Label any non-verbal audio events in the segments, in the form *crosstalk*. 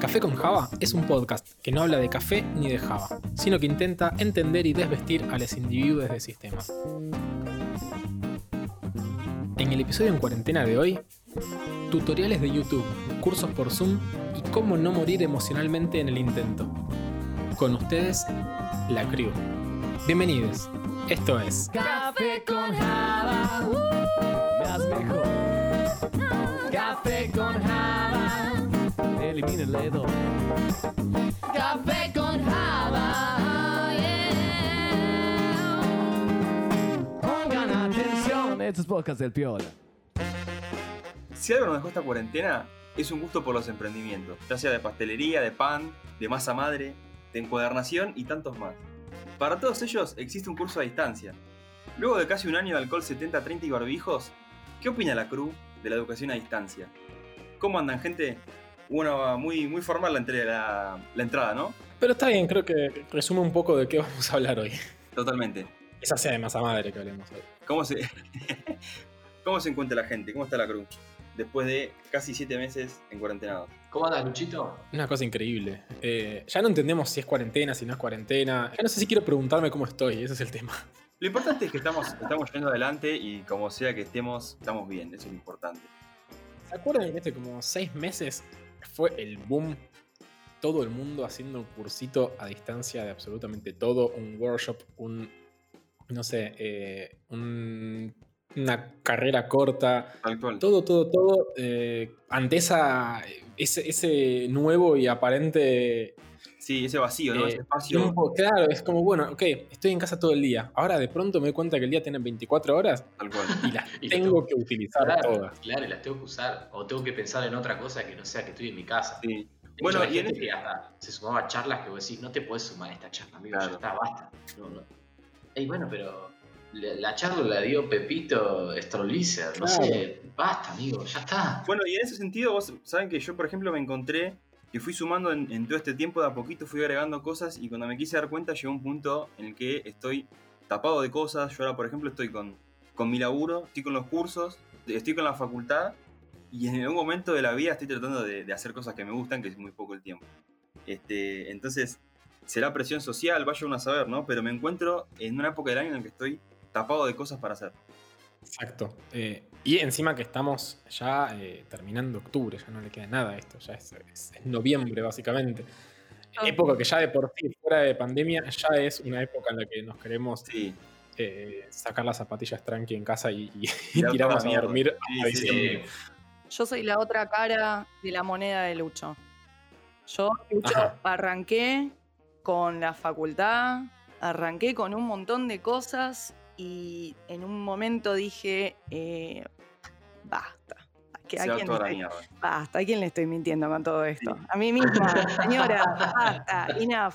Café con Java es un podcast que no habla de café ni de Java, sino que intenta entender y desvestir a los individuos del sistema. En el episodio en cuarentena de hoy, tutoriales de YouTube, cursos por Zoom y cómo no morir emocionalmente en el intento. Con ustedes, la crew. Bienvenidos. Esto es Café con Java, uh, más mejor. Café con Java, elimina el dedo. Café con Java, yeah. Pongan atención, estos podcasts del Piola. Si algo nos dejó esta cuarentena, es un gusto por los emprendimientos, ya sea de pastelería, de pan, de masa madre, de encuadernación y tantos más. Para todos ellos existe un curso a distancia. Luego de casi un año de alcohol 70-30 y barbijos, ¿qué opina la CRU de la educación a distancia? ¿Cómo andan, gente? Una muy, muy formal la, entre- la- la entrada, ¿no? Pero está bien, creo que resume un poco de qué vamos a hablar hoy. Totalmente. Esa sea de masa madre que hablemos hoy. ¿Cómo se, *laughs* ¿Cómo se encuentra la gente? ¿Cómo está la CRU? Después de casi 7 meses en cuarentena. ¿Cómo andas, Luchito? Una cosa increíble. Eh, ya no entendemos si es cuarentena, si no es cuarentena. Ya no sé si quiero preguntarme cómo estoy, ese es el tema. Lo importante es que estamos, estamos yendo adelante y como sea que estemos, estamos bien, eso es lo importante. ¿Se acuerdan que hace como seis meses fue el boom? Todo el mundo haciendo un cursito a distancia de absolutamente todo, un workshop, un, no sé, eh, un- una carrera corta, Tal cual. todo, todo, todo, eh, ante esa, ese, ese nuevo y aparente Sí, ese vacío, ¿no? Eh, ese espacio. tiempo. Claro, es como, bueno, ok, estoy en casa todo el día. Ahora de pronto me doy cuenta que el día tiene 24 horas Tal cual. y las *laughs* Y tengo que utilizar Claro, todas. claro, y las tengo que usar. O tengo que pensar en otra cosa que no sea que estoy en mi casa. Sí. Bueno, y en este- que hasta se sumaba a charlas que vos decís, no te puedes sumar a esta charla, amigo, Claro. ya está, basta. No, no. Ey, bueno, pero la, la charla la dio Pepito Strollizer, no Claro. sé, basta, amigo, ya está. Bueno, y en ese sentido, vos saben que yo, por ejemplo, me encontré que fui sumando en, en todo este tiempo, de a poquito fui agregando cosas y cuando me quise dar cuenta llegó un punto en el que estoy tapado de cosas. Yo ahora, por ejemplo, estoy con, con mi laburo, estoy con los cursos, estoy con la facultad y en algún momento de la vida estoy tratando de, de hacer cosas que me gustan, que es muy poco el tiempo. Este, entonces, será presión social, vaya uno a saber, ¿no? Pero me encuentro en una época del año en la que estoy tapado de cosas para hacer. Exacto. Eh, y encima que estamos ya eh, terminando octubre, ya no le queda nada a esto, ya es, es- es noviembre básicamente. Época que ya de por sí, fuera de pandemia, ya es una época en la que nos queremos Sí, eh, sacar las zapatillas tranqui en casa y, y- tirarnos a dormir Sí, a. Yo soy la otra cara de la moneda de Lucho. Yo, Lucho, Ajá. arranqué con la facultad, arranqué con un montón de cosas y en un momento dije, eh, basta. ¿A, a quién basta, ¿a quién le estoy mintiendo con todo esto? Sí. A mí misma, *laughs* señora, basta, enough.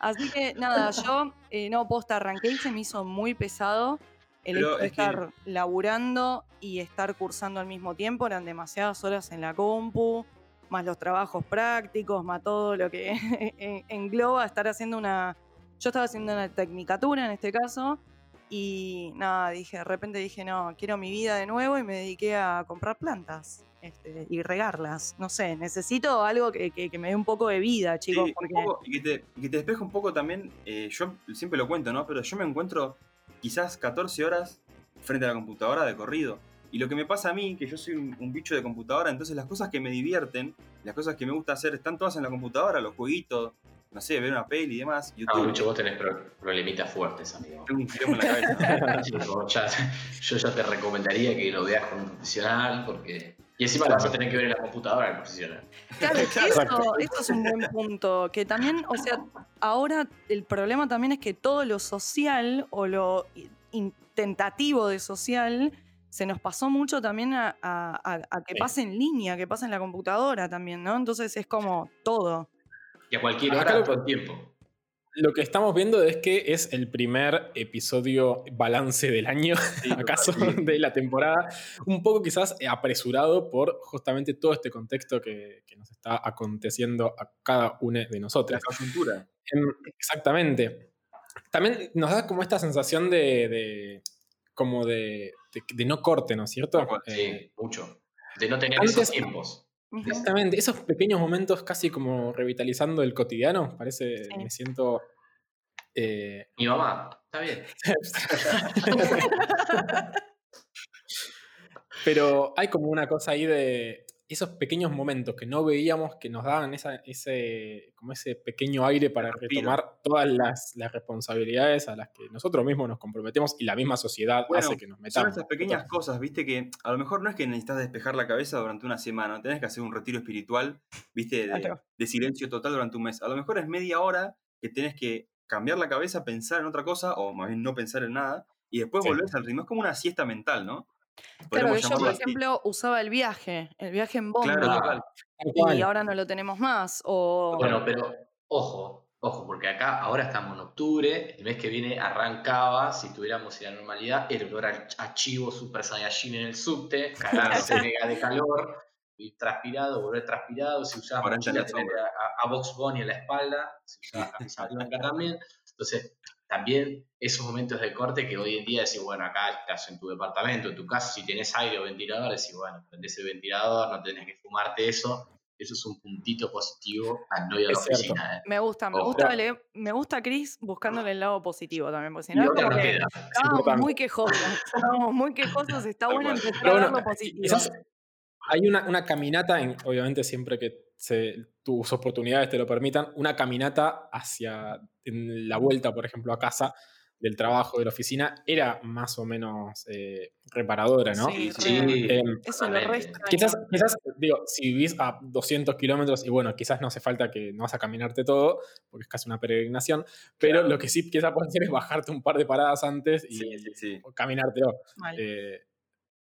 Así que nada, yo eh, no posta, arranqué y se me hizo muy pesado el Pero hecho de es que- estar laburando y estar cursando al mismo tiempo, eran demasiadas horas en la compu, más los trabajos prácticos, más todo lo que *laughs* en- engloba estar haciendo una... Yo estaba haciendo una tecnicatura en este caso y nada, dije, de repente dije, no, quiero mi vida de nuevo y me dediqué a comprar plantas este, y regarlas. No sé, necesito algo que, que- que me dé un poco de vida, chicos, Sí, un porque... poco, y que te, que te despeje un poco también, eh, yo siempre lo cuento, ¿no? Pero yo me encuentro quizás 14 horas frente a la computadora de corrido. Y lo que me pasa a mí, que yo soy un, un bicho de computadora, entonces las cosas que me divierten, las cosas que me gusta hacer, están todas en la computadora, los jueguitos, no sé, ver una peli y demás. No, YouTube, Lucho, vos tenés pro- problemitas fuertes, amigo. tengo un quilombo en la cabeza. *laughs* Yo ya, yo ya te recomendaría que lo veas con un profesional porque... Y encima lo vas a tener que ver en la computadora el profesional. Claro, eso, eso es un buen punto. Que también, o sea, ahora el problema también es que todo lo social o lo in- tentativo de social se nos pasó mucho también a, a- a- a que Sí. pase en línea, que pase en la computadora también, ¿no? Entonces es como todo. Y a cualquier hora, el tiempo. lo que estamos viendo es que es el primer episodio balance del año, Sí, *laughs* acaso sí. *laughs* de la temporada, un poco quizás apresurado por justamente todo este contexto que, que nos está aconteciendo a cada uno de La nosotros. coyuntura. Em, Exactamente. También nos da como esta sensación de, de- como de, de- de no corte, ¿no es cierto? Sí, Eh, mucho. De no tener antes- esos tiempos. Exactamente, esos pequeños momentos casi como revitalizando el cotidiano, parece, Sí. me siento... eh, Mi mamá, está bien. *laughs* Pero hay como una cosa ahí de esos pequeños momentos que no veíamos que nos daban esa, ese, como ese pequeño aire para Respiro. retomar todas las, las responsabilidades a las que nosotros mismos nos comprometemos y la misma sociedad Bueno, hace que nos Son metamos. esas pequeñas cosas, viste, que a lo mejor no es que necesitas despejar la cabeza durante una semana, tenés que hacer un retiro espiritual, viste, de silencio total durante un mes. A lo mejor es media hora que tenés que cambiar la cabeza, pensar en otra cosa, o más bien no pensar en nada, y después Sí. volvés al ritmo. Es como una siesta mental, ¿no? Claro, yo, por así. ejemplo, usaba el viaje, el viaje en bomba. Claro, total. Y ahora no lo tenemos más. O Bueno, pero ojo, ojo, porque acá ahora estamos en octubre, el mes que viene arrancaba, si estuviéramos en la normalidad, el olor a chivo super saiyajin en el subte, cagarse mega *laughs* de calor, ir transpirado, volver transpirado, si usabas 40 mochila, en la tener a, a, a Box Bunny en la espalda, si usabas camisa blanca también. Entonces, también esos momentos de corte que hoy en día decís, bueno, acá estás en tu departamento, en tu casa, si tenés aire o ventilador, decís, bueno, prendés el ventilador, no tenés que fumarte eso. Eso es un puntito positivo al no ir a la oficina. ¿eh? me gusta, me Ojo. gusta, me gusta Chris buscándole el lado positivo también, porque si no es otra como nos que queda. estábamos muy quejosos, estábamos muy quejosos, está bueno empezar Pero a bueno, lo positivo. quizás hay una, una caminata, en- obviamente siempre que se- tus oportunidades te lo permitan, una caminata hacia en la vuelta, por ejemplo, a casa del trabajo, de la oficina, era más o menos eh, reparadora, ¿no? Sí, Sí, Em, Eso lo totalmente. re extraño. Quizás, quizás, digo, si vivís a 200 kilómetros, y bueno, quizás no hace falta que no vas a caminarte todo, porque es casi una peregrinación, pero Claro. lo que sí quizás puedes hacer es bajarte un par de paradas antes y Sí, sí, sí. o caminártelo. Mal. Eh,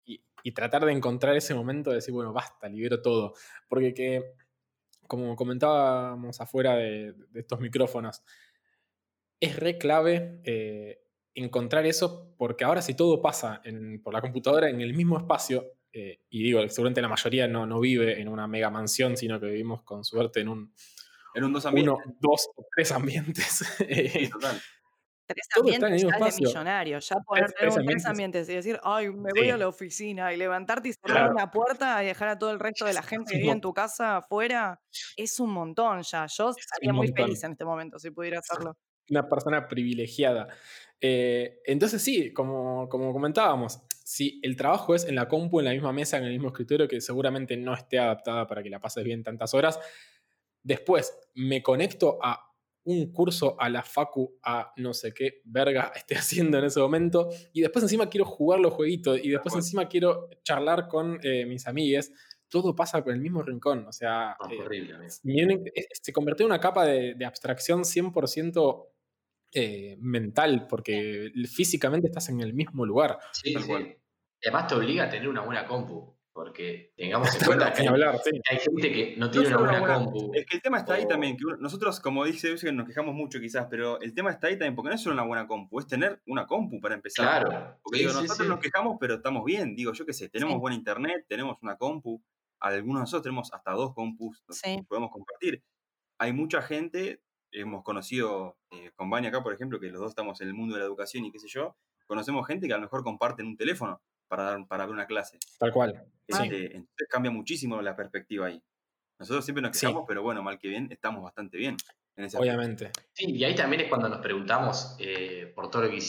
y, y tratar de encontrar ese momento de decir, bueno, basta, libero todo. Porque que, como comentábamos afuera de, de estos micrófonos, es re clave eh, encontrar eso, porque ahora si todo pasa en- por la computadora en el mismo espacio, eh, y digo, seguramente la mayoría no, no vive en una mega mansión, sino que vivimos con suerte en un En un dos uno, ambientes. dos o tres ambientes. *laughs* Sí, total. Tres ambientes ya es de espacio. millonario. Ya poder Tres- tener tres un tres ambientes. ambientes y decir, ay, me voy Sí. a la oficina y levantarte y cerrar Claro. una puerta y dejar a todo el resto de la gente que vive en tu casa afuera, es un montón ya. Yo estaría muy feliz en este momento si pudiera hacerlo. una persona privilegiada. Eh, entonces sí, como, como comentábamos, si el trabajo es en la compu, en la misma mesa, en el mismo escritorio, que seguramente no esté adaptada para que la pases bien tantas horas, después me conecto a un curso a la facu, a no sé qué verga *laughs* esté haciendo en ese momento, y después encima quiero jugar los jueguitos, y después encima quiero charlar con eh, mis amigues, todo pasa por el mismo rincón, o sea... No, eh, horrible, amigo. Miren, eh, se convirtió en una capa de, de abstracción 100% eh, mental, porque físicamente estás en el mismo lugar. Sí, sí. además te obliga a tener una buena compu, porque tengamos en *laughs* cuenta que hay, hablar, sí. hay gente que no tiene una buena una buena- compu. Es que el tema está ahí también, que nosotros, como dice Eugen, nos quejamos mucho quizás, pero el tema está ahí también, porque no es solo una buena compu, es tener una compu para empezar. Claro. Porque Sí, digo, sí, nosotros sí. nos quejamos, pero estamos bien. Digo, yo qué sé, tenemos Sí. buen internet, tenemos una compu. Algunos de nosotros tenemos hasta dos compus que podemos compartir. Hay mucha gente, hemos conocido eh, con Vania acá, por ejemplo, que los dos estamos en el mundo de la educación y qué sé yo. Conocemos gente que a lo mejor comparten un teléfono para, dar, para ver una clase. Tal cual. Sí. Este, entonces cambia muchísimo la perspectiva ahí. Nosotros siempre nos Sí. quejamos, pero bueno, mal que bien, estamos bastante bien en ese aspecto. Obviamente. Sí, y ahí también es cuando nos preguntamos eh, por, todo lo que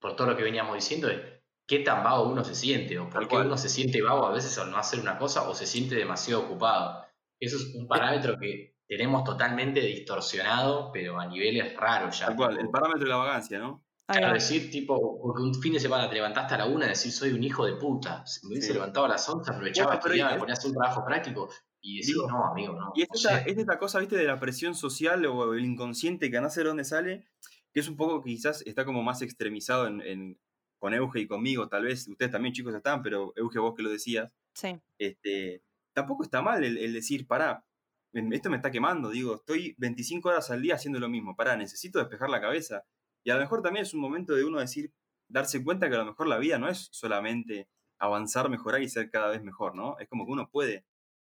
por todo lo que veníamos diciendo, de qué tan vago uno se siente, o por Tal qué cual. uno se siente vago a veces al no hacer una cosa, o se siente demasiado ocupado. Eso es un parámetro que tenemos totalmente distorsionado, pero a niveles raros ya. Tal cual, el parámetro de la vagancia, ¿no? Claro, va. decir, tipo, porque un fin de semana te levantaste a la una y decir soy un hijo de puta. Si me hubiese Sí. levantado a las 11, aprovechaba, Bueno, estudiaba, es- me ponía a hacer un trabajo práctico y decir, Digo, no, amigo, no. Y es no esta, sé". es esta cosa, viste, de la presión social o el inconsciente que no sé de dónde sale, que es un poco que quizás está como más extremizado en, en- con Euge y conmigo, tal vez ustedes también chicos están, pero Euge vos que lo decías, Sí. este, tampoco está mal el, el decir, pará, esto me está quemando, digo, estoy 25 horas al día haciendo lo mismo, pará, necesito despejar la cabeza. Y a lo mejor también es un momento de uno decir, darse cuenta que a lo mejor la vida no es solamente avanzar, mejorar y ser cada vez mejor, ¿no? Es como que uno puede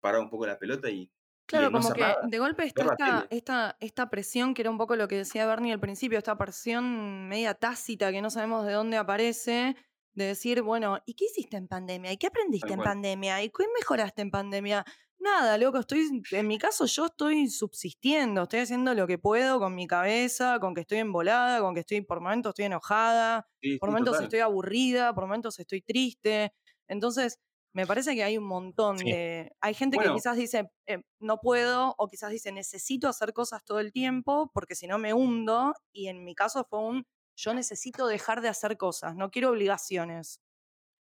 parar un poco la pelota y... y Claro, no como que nada. de golpe está esta, esta, esta presión, que era un poco lo que decía Bernie al principio, esta presión media tácita que no sabemos de dónde aparece, de decir, bueno, ¿y qué hiciste en pandemia? ¿Y qué aprendiste Tal en cual. pandemia? ¿Y qué mejoraste en pandemia? Nada, loco, estoy, en mi caso yo estoy subsistiendo, estoy haciendo lo que puedo con mi cabeza, con que estoy embolada, con que estoy, por momentos estoy enojada, Sí, por sí, momentos total. estoy aburrida, por momentos estoy triste. Entonces, me parece que hay un montón Sí. de... Hay gente Bueno. que quizás dice, eh, no puedo, o quizás dice, necesito hacer cosas todo el tiempo, porque si no me hundo. Y en mi caso fue un, yo necesito dejar de hacer cosas, no quiero obligaciones.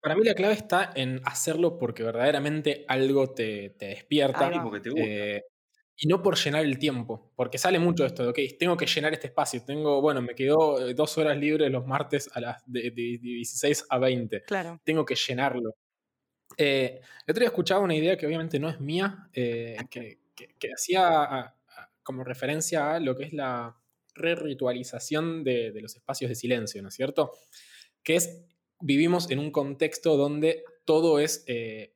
Para mí la clave está en hacerlo porque verdaderamente algo te, te despierta. Porque te gusta. eh, y no por llenar el tiempo, porque sale mucho esto de, ok, tengo que llenar este espacio, tengo, bueno, me quedó eh, dos horas libres los martes a las de, de- de 16 a 20, Claro. tengo que llenarlo. Eh, el otro día escuchaba una idea que obviamente no es mía, eh, que, que- que hacía a- a- como referencia a lo que es la re-ritualización de, de los espacios de silencio, ¿no es cierto? Que es, vivimos en un contexto donde todo es eh,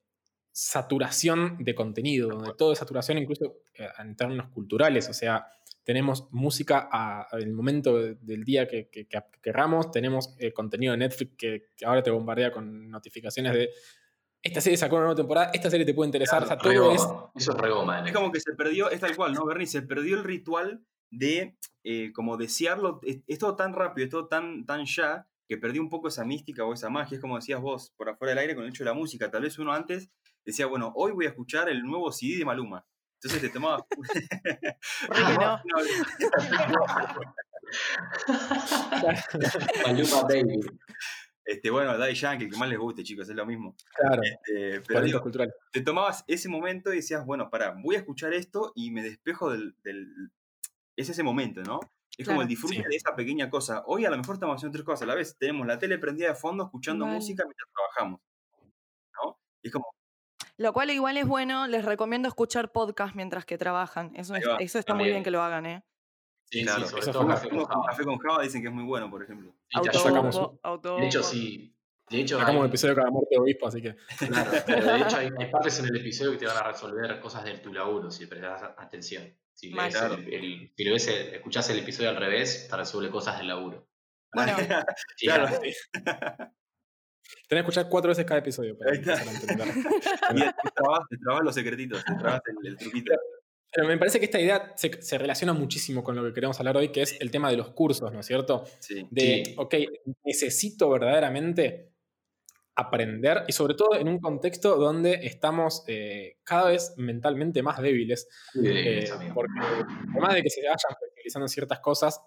saturación de contenido, donde todo es saturación incluso eh, en términos culturales, o sea, tenemos música a- en el momento de- del día que, que- que querramos, tenemos eh, contenido de Netflix que, que ahora te bombardea con notificaciones de esta serie sacó una nueva temporada, esta serie te puede interesar, o sea, todo es... Eso es regoma. Es como que se perdió, es tal cual, ¿no, Bernie? Se perdió el ritual de eh, como desearlo. Es, es todo tan rápido, es todo tan, tan ya, que perdió un poco esa mística o esa magia. Es como decías vos, por afuera del aire con el hecho de la música. Tal vez uno antes decía, bueno, hoy voy a escuchar el nuevo CD de Maluma. Entonces te tomabas. *laughs* *laughs* *laughs* Maluma Baby. este, bueno, Daddy Yankee, el que más les guste, chicos, es lo mismo. Claro, Este, pero digo, te tomabas ese momento y decías, bueno, pará, voy a escuchar esto y me despejo del. del- es ese momento, ¿no? Es como el disfrute Sí. de esa pequeña cosa. Hoy a lo mejor estamos haciendo tres cosas a la vez. Tenemos la tele prendida de fondo, escuchando música mientras trabajamos. ¿No? Y es como, Lo cual igual es bueno, les recomiendo escuchar podcast mientras que trabajan. Eso, es- eso está muy bien que lo hagan, ¿eh? Sí, claro, sí, sobre eso todo café con Java. café con Java dicen que es muy bueno, por ejemplo. Ya ayuda. sacamos Autobombo. De hecho, sí. De hecho, Sacamos un episodio cada muerte de obispo, así que... claro, pero de hecho hay, *laughs* hay partes en el episodio que te van a resolver cosas de tu laburo si prestas atención. Si, Mal. lees Claro. el, el- si lo ves, el- escuchás el episodio al revés, te resuelve cosas del laburo. Bueno, *laughs* Sí, Claro. *laughs* Tenés que escuchar cuatro veces cada episodio para Ahí está. empezar a entender. *laughs* Y te trabas, te trabas los secretitos, te trabas el, el truquito. Pero me parece que esta idea se, se relaciona muchísimo con lo que queremos hablar hoy, que es el tema de los cursos, ¿no es cierto? Sí. De, Sí. ok, necesito verdaderamente aprender y sobre todo en un contexto donde estamos eh, cada vez mentalmente más débiles, eh, porque por más de que se vayan flexibilizando ciertas cosas,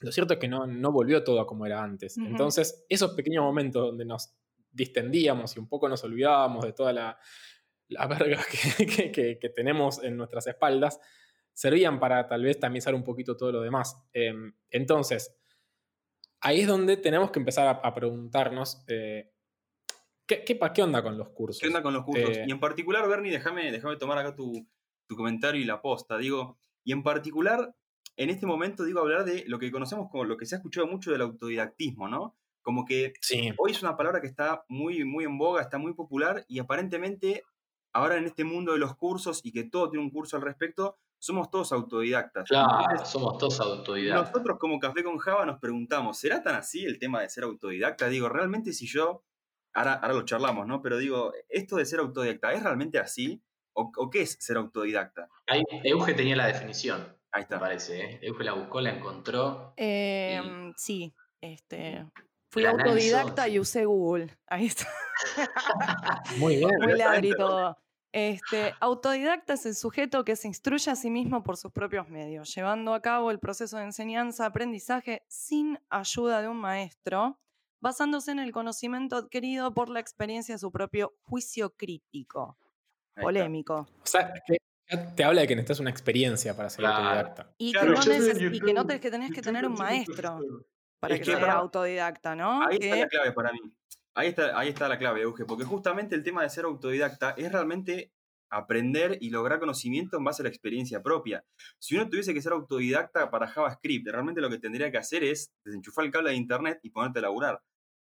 lo cierto es que no, no volvió todo a como era antes. Entonces, esos pequeños momentos donde nos distendíamos y un poco nos olvidábamos de toda la, la verga que, *laughs* que- que- que tenemos en nuestras espaldas, servían para tal vez tamizar un poquito todo lo demás. Em, entonces, ahí es donde tenemos que empezar a, a preguntarnos, eh, ¿qué, qué, qué onda con los cursos? ¿Qué onda con los cursos? Eh, Y en particular, Bernie, déjame, déjame tomar acá tu, tu comentario y la posta. Digo, y en particular, en este momento, digo, hablar de lo que conocemos como lo que se ha escuchado mucho del autodidactismo, ¿no? Como que Sí, hoy es una palabra que está muy, muy en boga, está muy popular y aparentemente ahora en este mundo de los cursos y que todo tiene un curso al respecto, somos todos autodidactas. Claro, Entonces, somos todos autodidactas. nosotros como Café con Java nos preguntamos, ¿será tan así el tema de ser autodidacta? Digo, realmente si yo, ahora, ahora lo charlamos, ¿no? Pero digo, ¿esto de ser autodidacta es realmente así? ¿O, o qué es ser autodidacta? Ahí Euge tenía la definición, Ahí me está. parece. ¿eh? Euge la buscó, la encontró. Em, sí, este, fui La autodidacta y usé Google. Ahí está. *laughs* muy bien. Muy ladri. Este, autodidacta es el sujeto que se instruye a sí mismo por sus propios medios, llevando a cabo el proceso de enseñanza-aprendizaje sin ayuda de un maestro, basándose en el conocimiento adquirido por la experiencia de su propio juicio crítico. Polémico. O sea, que ya te habla de que necesitas una experiencia para ser Claro. autodidacta. Y Claro, que, no y que no te- que tenés que tener un maestro para Es que, que para- autodidacta, ¿no? Ahí está la clave para mí. Ahí está, ahí está la clave, Euge, porque justamente el tema de ser autodidacta es realmente aprender y lograr conocimiento en base a la experiencia propia. Si uno tuviese que ser autodidacta para JavaScript, realmente lo que tendría que hacer es desenchufar el cable de internet y ponerte a laburar.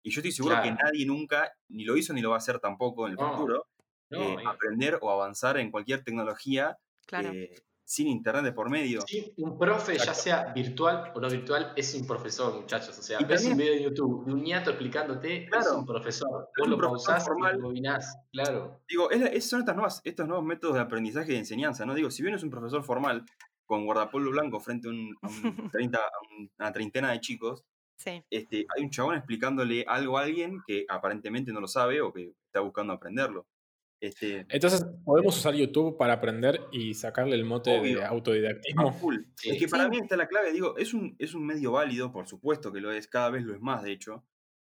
Y yo estoy seguro que nadie nunca ni lo hizo ni lo va a hacer tampoco en el No, futuro, No, eh, aprender o avanzar en cualquier tecnología Claro. eh, sin internet de por medio. Sí, un profe, ya sea virtual o no virtual, es un profesor, muchachos. O sea, Y ves un video de YouTube de un ñato explicándote, es un profesor. Es Vos un lo profesor pausás formal. y lo rebobinás, claro. Digo, es son estas nuevas, estos nuevos métodos de aprendizaje y de enseñanza, ¿no? Digo, si bien es un profesor formal con guardapolvo blanco frente a, un, a un *laughs* 30 a un- a una treintena de chicos, Sí. este, hay un chabón explicándole algo a alguien que aparentemente no lo sabe o que está buscando aprenderlo. Este, Entonces, podemos usar YouTube para aprender y sacarle el mote Obvio. de autodidactismo. full. Sí. *laughs* Es que para Sí. mí está la clave, digo, es un, es un medio válido, por supuesto que lo es, cada vez lo es más, de hecho,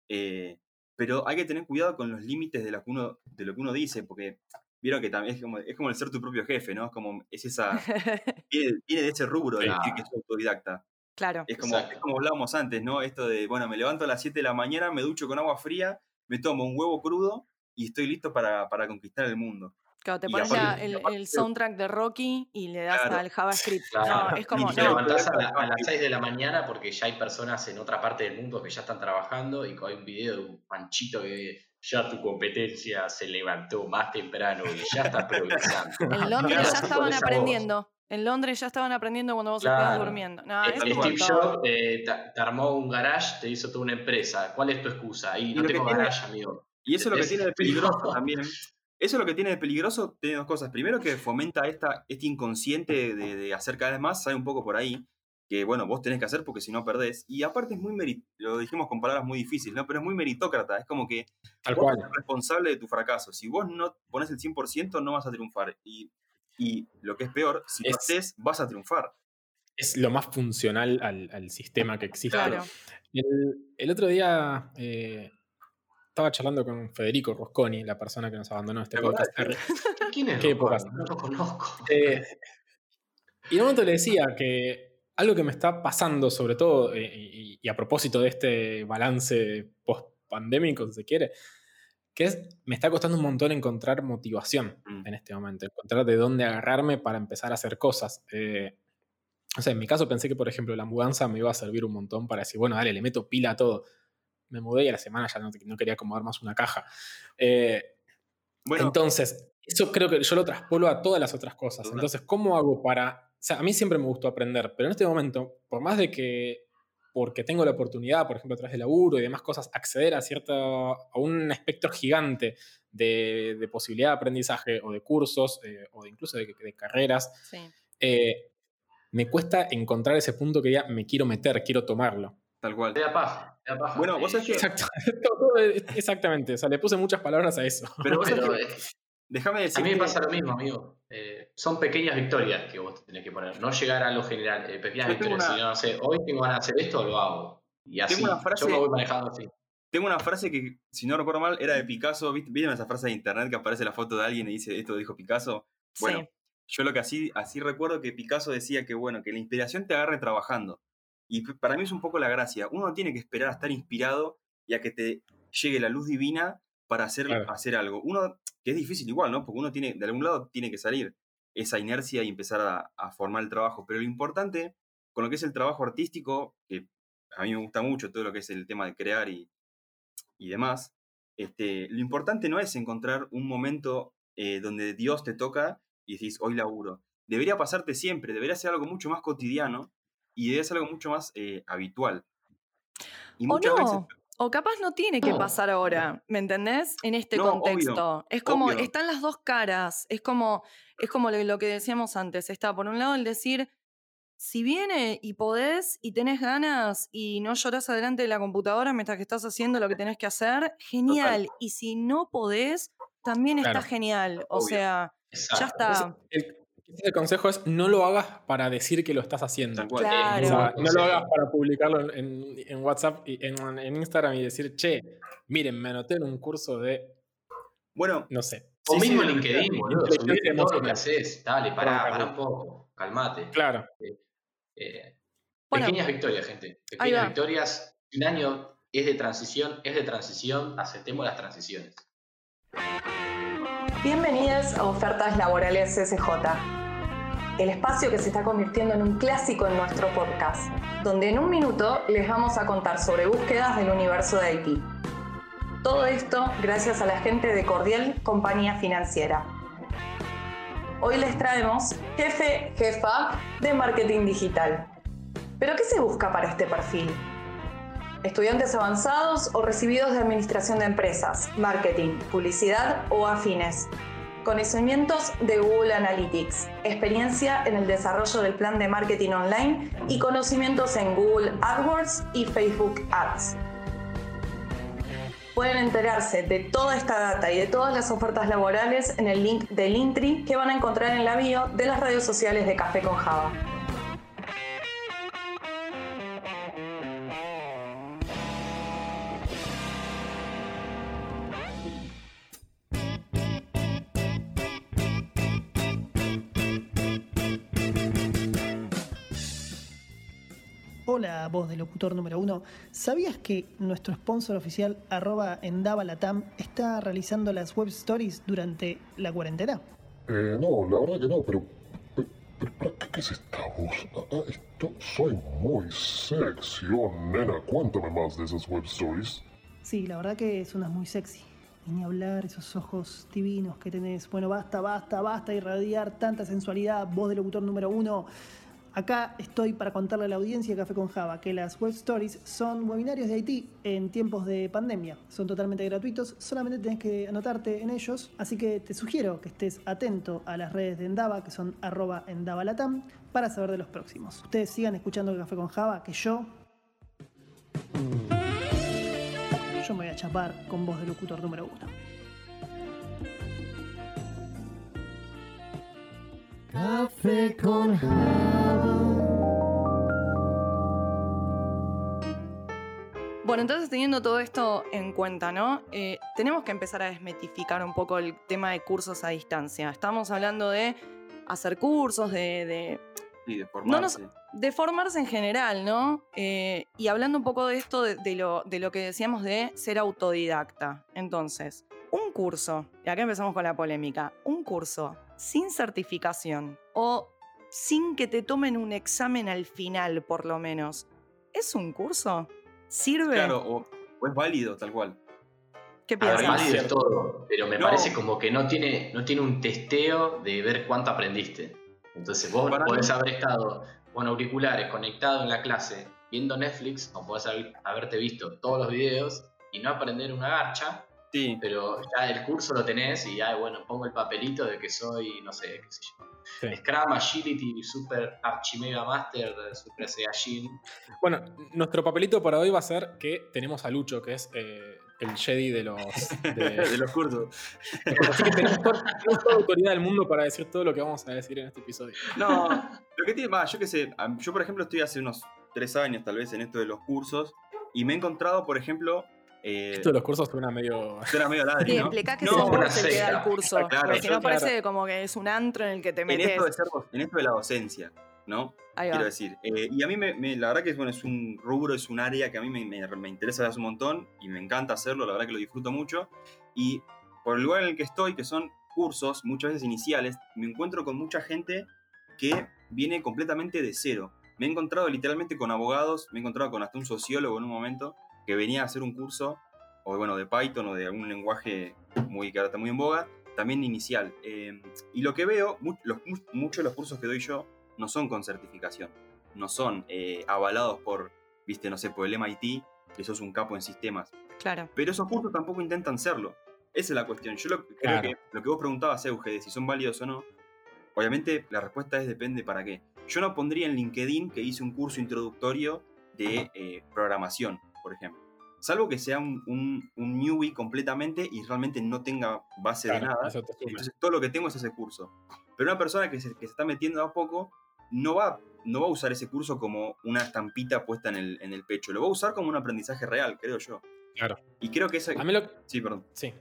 eh, pero hay que tener cuidado con los límites de lo que uno, de lo que uno dice, porque vieron que también es como, es como el ser tu propio jefe, ¿no? Es como, es esa, *laughs* viene, viene de ese rubro de decir que es autodidacta. Claro. Es como, es como hablábamos antes, ¿no? Esto de, bueno, me levanto a las 7 de la mañana, me ducho con agua fría, me tomo un huevo crudo y estoy listo para, para conquistar el mundo. Claro, te y pones aparte- la- *laughs* el, aparte- el soundtrack de Rocky y le das Claro. al JavaScript. Claro. No, es como, Y Te no. levantás a, la- a las 6 de la mañana porque ya hay personas en otra parte del mundo que ya están trabajando y hay un video de un panchito que ya tu competencia se levantó más temprano y ya está progresando. En Londres ya estaban aprendiendo. En Londres ya estaban aprendiendo cuando vos estabas Claro. durmiendo. No, Eh, es un Steve. Jobs eh, te, te armó un garage, te hizo toda una empresa. ¿Cuál es tu excusa? Y Y no tengo tiene- garage, amigo. Y eso es lo que Es- tiene de peligroso también. Eso es lo que tiene de peligroso, tiene dos cosas. Primero que fomenta esta, este inconsciente de, de hacer cada vez más, sale un poco por ahí, que bueno, vos tenés que hacer porque si no perdés. Y aparte es muy lo dijimos con palabras muy difíciles, ¿no? Pero es muy meritócrata, es como que Tal vos cual. sos responsable de tu fracaso. Si vos no pones el 100%, no vas a triunfar. Y, y lo que es peor, si lo Es- haces, vas a triunfar. Es lo más funcional al, al sistema que existe. Claro. El, el otro día eh, estaba charlando con Federico Rosconi, la persona que nos abandonó este podcast. *laughs* ¿Quién es Qué épocas. No lo conozco. Eh, y en un momento le decía que algo que me está pasando, sobre todo, eh, y, y a propósito de este balance post-pandémico, si se quiere, que es, me está costando un montón encontrar motivación Mm. en este momento, encontrar de dónde agarrarme para empezar a hacer cosas. Eh, o sea, en mi caso pensé que, por ejemplo, la mudanza me iba a servir un montón para decir, bueno, dale, le meto pila a todo. Me mudé y a la semana ya no, no quería acomodar más una caja. Eh, Bueno, entonces, eso creo que yo lo traspolo a todas las otras cosas. Entonces, ¿cómo hago para...? O sea, a mí siempre me gustó aprender, pero en este momento, por más de que, porque tengo la oportunidad, por ejemplo, a través de laburo y demás cosas, acceder a cierta, a un espectro gigante de, de posibilidad de aprendizaje o de cursos eh, o de incluso de, de carreras, Sí. eh, me cuesta encontrar ese punto que ya me quiero meter, quiero tomarlo. tal cual. Te da paja, te da paja. Bueno, vos sabés que- Exacto, *laughs* exactamente, o sea, le puse muchas palabras a eso. Pero vos sabés que- déjame a decir mí me pasa lo mismo, amigo. Eh, son pequeñas victorias que vos tenés que poner. No llegar a lo general. eh, pequeñas tengo victorias. una- Si no, no sé, hoy tengo ganas de hacer esto, lo hago. Y así. una frase- Yo me voy manejando así. Tengo una frase que, si no recuerdo mal, era de Picasso. ¿Viste- ¿Vieron esa frase de internet que aparece la foto de alguien y dice esto dijo Picasso? Bueno, Sí. yo lo que así, así recuerdo que Picasso decía que, bueno, que la inspiración te agarre trabajando. Y para mí es un poco la gracia. Uno no tiene que esperar a estar inspirado y a que te llegue la luz divina para hacer, Claro. hacer algo. Uno, que es difícil igual, ¿no? Porque uno tiene, de algún lado tiene que salir esa inercia y empezar a, a formar el trabajo. Pero lo importante con lo que es el trabajo artístico, que a mí me gusta mucho todo lo que es el tema de crear y, y demás, este, lo importante no es encontrar un momento eh, donde Dios te toca y decís, hoy laburo. Debería pasarte siempre, debería ser algo mucho más cotidiano y debería ser algo mucho más eh, habitual. Y muchas veces, no. O capaz no tiene que pasar ahora, ¿me entendés? En este No, contexto. es como, obvio. están las dos caras. Es como, es como lo, lo que decíamos antes. Está por un lado el decir, si viene y podés y tenés ganas y no llorás adelante de la computadora mientras que estás haciendo lo que tenés que hacer, genial. Y si no podés, también está genial. O Obvio. sea, Exacto. ya está. El, el consejo es no lo hagas para decir que lo estás haciendo. O Claro. sea, no lo Sí. hagas para publicarlo en, en WhatsApp y en, en Instagram y decir, che, miren, me anoté en un curso de, Bueno, no sé. O Sí, sí, mismo de en LinkedIn, boludo. Inteligencia Subiste todo lo que haces. Dale, pará, pará un poco. Calmate. Claro. Eh, Bueno. pequeñas victorias, gente. Pequeñas victorias. Un año es de transición, es de transición. Aceptemos las transiciones. Bienvenidos a Ofertas Laborales SJ, el espacio que se está convirtiendo en un clásico en nuestro podcast, donde en un minuto les vamos a contar sobre búsquedas del universo de Haití. Todo esto gracias a la gente de Cordial Compañía Financiera. Hoy les traemos jefe, jefa de marketing digital. ¿Pero qué se busca para este perfil? Estudiantes avanzados o recibidos de administración de empresas, marketing, publicidad o afines. Conocimientos de Google Analytics, experiencia en el desarrollo del plan de marketing online y conocimientos en Google AdWords y Facebook Ads. Pueden enterarse de toda esta data y de todas las ofertas laborales en el link del Intri que van a encontrar en la bio de las redes sociales de Café con Java. Hola, voz de locutor número uno. ¿Sabías que nuestro sponsor oficial, arroba Endavalatam, está realizando las web stories durante la cuarentena? Eh, no, la verdad que no, pero. pero, pero ¿para qué, qué es esta voz? Ah, ah, esto, soy muy sexy, oh nena, cuéntame más de esas web stories. Sí, la verdad que suenas muy sexy. Y ni hablar, esos ojos divinos que tenés. Bueno, basta, basta, basta irradiar tanta sensualidad, voz de locutor número uno. Acá estoy para contarle a la audiencia de Café con Java que las web stories son webinarios de Haití en tiempos de pandemia. Son totalmente gratuitos, solamente tenés que anotarte en ellos. Así que te sugiero que estés atento a las redes de Endava, que son arroba endavalatam, para saber de los próximos. Ustedes sigan escuchando Café con Java, que yo. Yo me voy a chapar con voz de locutor número uno. Café con Bueno, entonces teniendo todo esto en cuenta, ¿no? Eh, tenemos que empezar a desmetificar un poco el tema de cursos a distancia. Estamos hablando de hacer cursos, de, de Y de No nos- formarse. de formarse en general, ¿no? Eh, y hablando un poco de esto, de, de lo, de lo que decíamos de ser autodidacta. Entonces, un curso, y acá empezamos con la polémica, un curso sin certificación o sin que te tomen un examen al final, por lo menos, ¿es un curso? ¿Sirve? Claro, o, o es válido, tal cual. ¿Qué A ver, piensas? válido es todo, pero me No. parece como que no tiene, no tiene un testeo de ver cuánto aprendiste. Entonces vos Para podés mí- haber estado con auriculares conectado en la clase viendo Netflix, o podés haber- haberte visto todos los videos y no aprender una garcha, Sí, pero ya el curso lo tenés y ya, bueno, pongo el papelito de que soy, no sé, qué sé yo. Sí. Scrum, Agility, Super Archimega Master, Super Saiyajin. Bueno, nuestro papelito para hoy va a ser que tenemos a Lucho, que es eh, el Jedi de los. de- *laughs* de los cursos. Así que tenemos toda, tenemos toda la autoridad del mundo para decir todo lo que vamos a decir en este episodio. No, lo que tiene, va, yo qué sé, yo por ejemplo estoy hace unos tres años tal vez en esto de los cursos y me he encontrado, por ejemplo, eh, Esto de los cursos suena medio. suena medio ladri, Sí, ¿no? explicá que No, se una se queda el curso. Claro, porque si no claro. parece como que es un antro en el que te en metes. esto, de ser, en esto de la docencia, ¿no? Quiero decir. Eh, y a mí, me, me- la verdad que es, bueno, es un rubro, es un área que a mí me, me- me interesa hace un montón y me encanta hacerlo, la verdad que lo disfruto mucho. Y por el lugar en el que estoy, que son cursos, muchas veces iniciales, me encuentro con mucha gente que viene completamente de cero. Me he encontrado literalmente con abogados, me he encontrado con hasta un sociólogo en un momento que venía a hacer un curso, o bueno, de Python o de algún lenguaje muy, que ahora está muy en boga, también inicial. Eh, y lo que veo, mu- los- mu- muchos de los cursos que doy yo no son con certificación, no son eh, avalados por, viste, no sé, por el MIT, que sos un capo en sistemas. Claro. Pero esos cursos tampoco intentan serlo. Esa es la cuestión. Yo lo, creo Claro. que lo que vos preguntabas, Euge, de si son válidos o no, obviamente la respuesta es depende para qué. Yo no pondría en LinkedIn que hice un curso introductorio de eh, programación, por ejemplo. Salvo que sea un, un, un newbie completamente y realmente no tenga base de nada. Entonces todo lo que tengo es ese curso. Pero una persona que se, que se está metiendo a poco no va, no va a usar ese curso como una estampita puesta en el, en el pecho. Lo va a usar como un aprendizaje real, creo yo. Claro. Y creo que esa... A mí lo, Sí, perdón. Sí.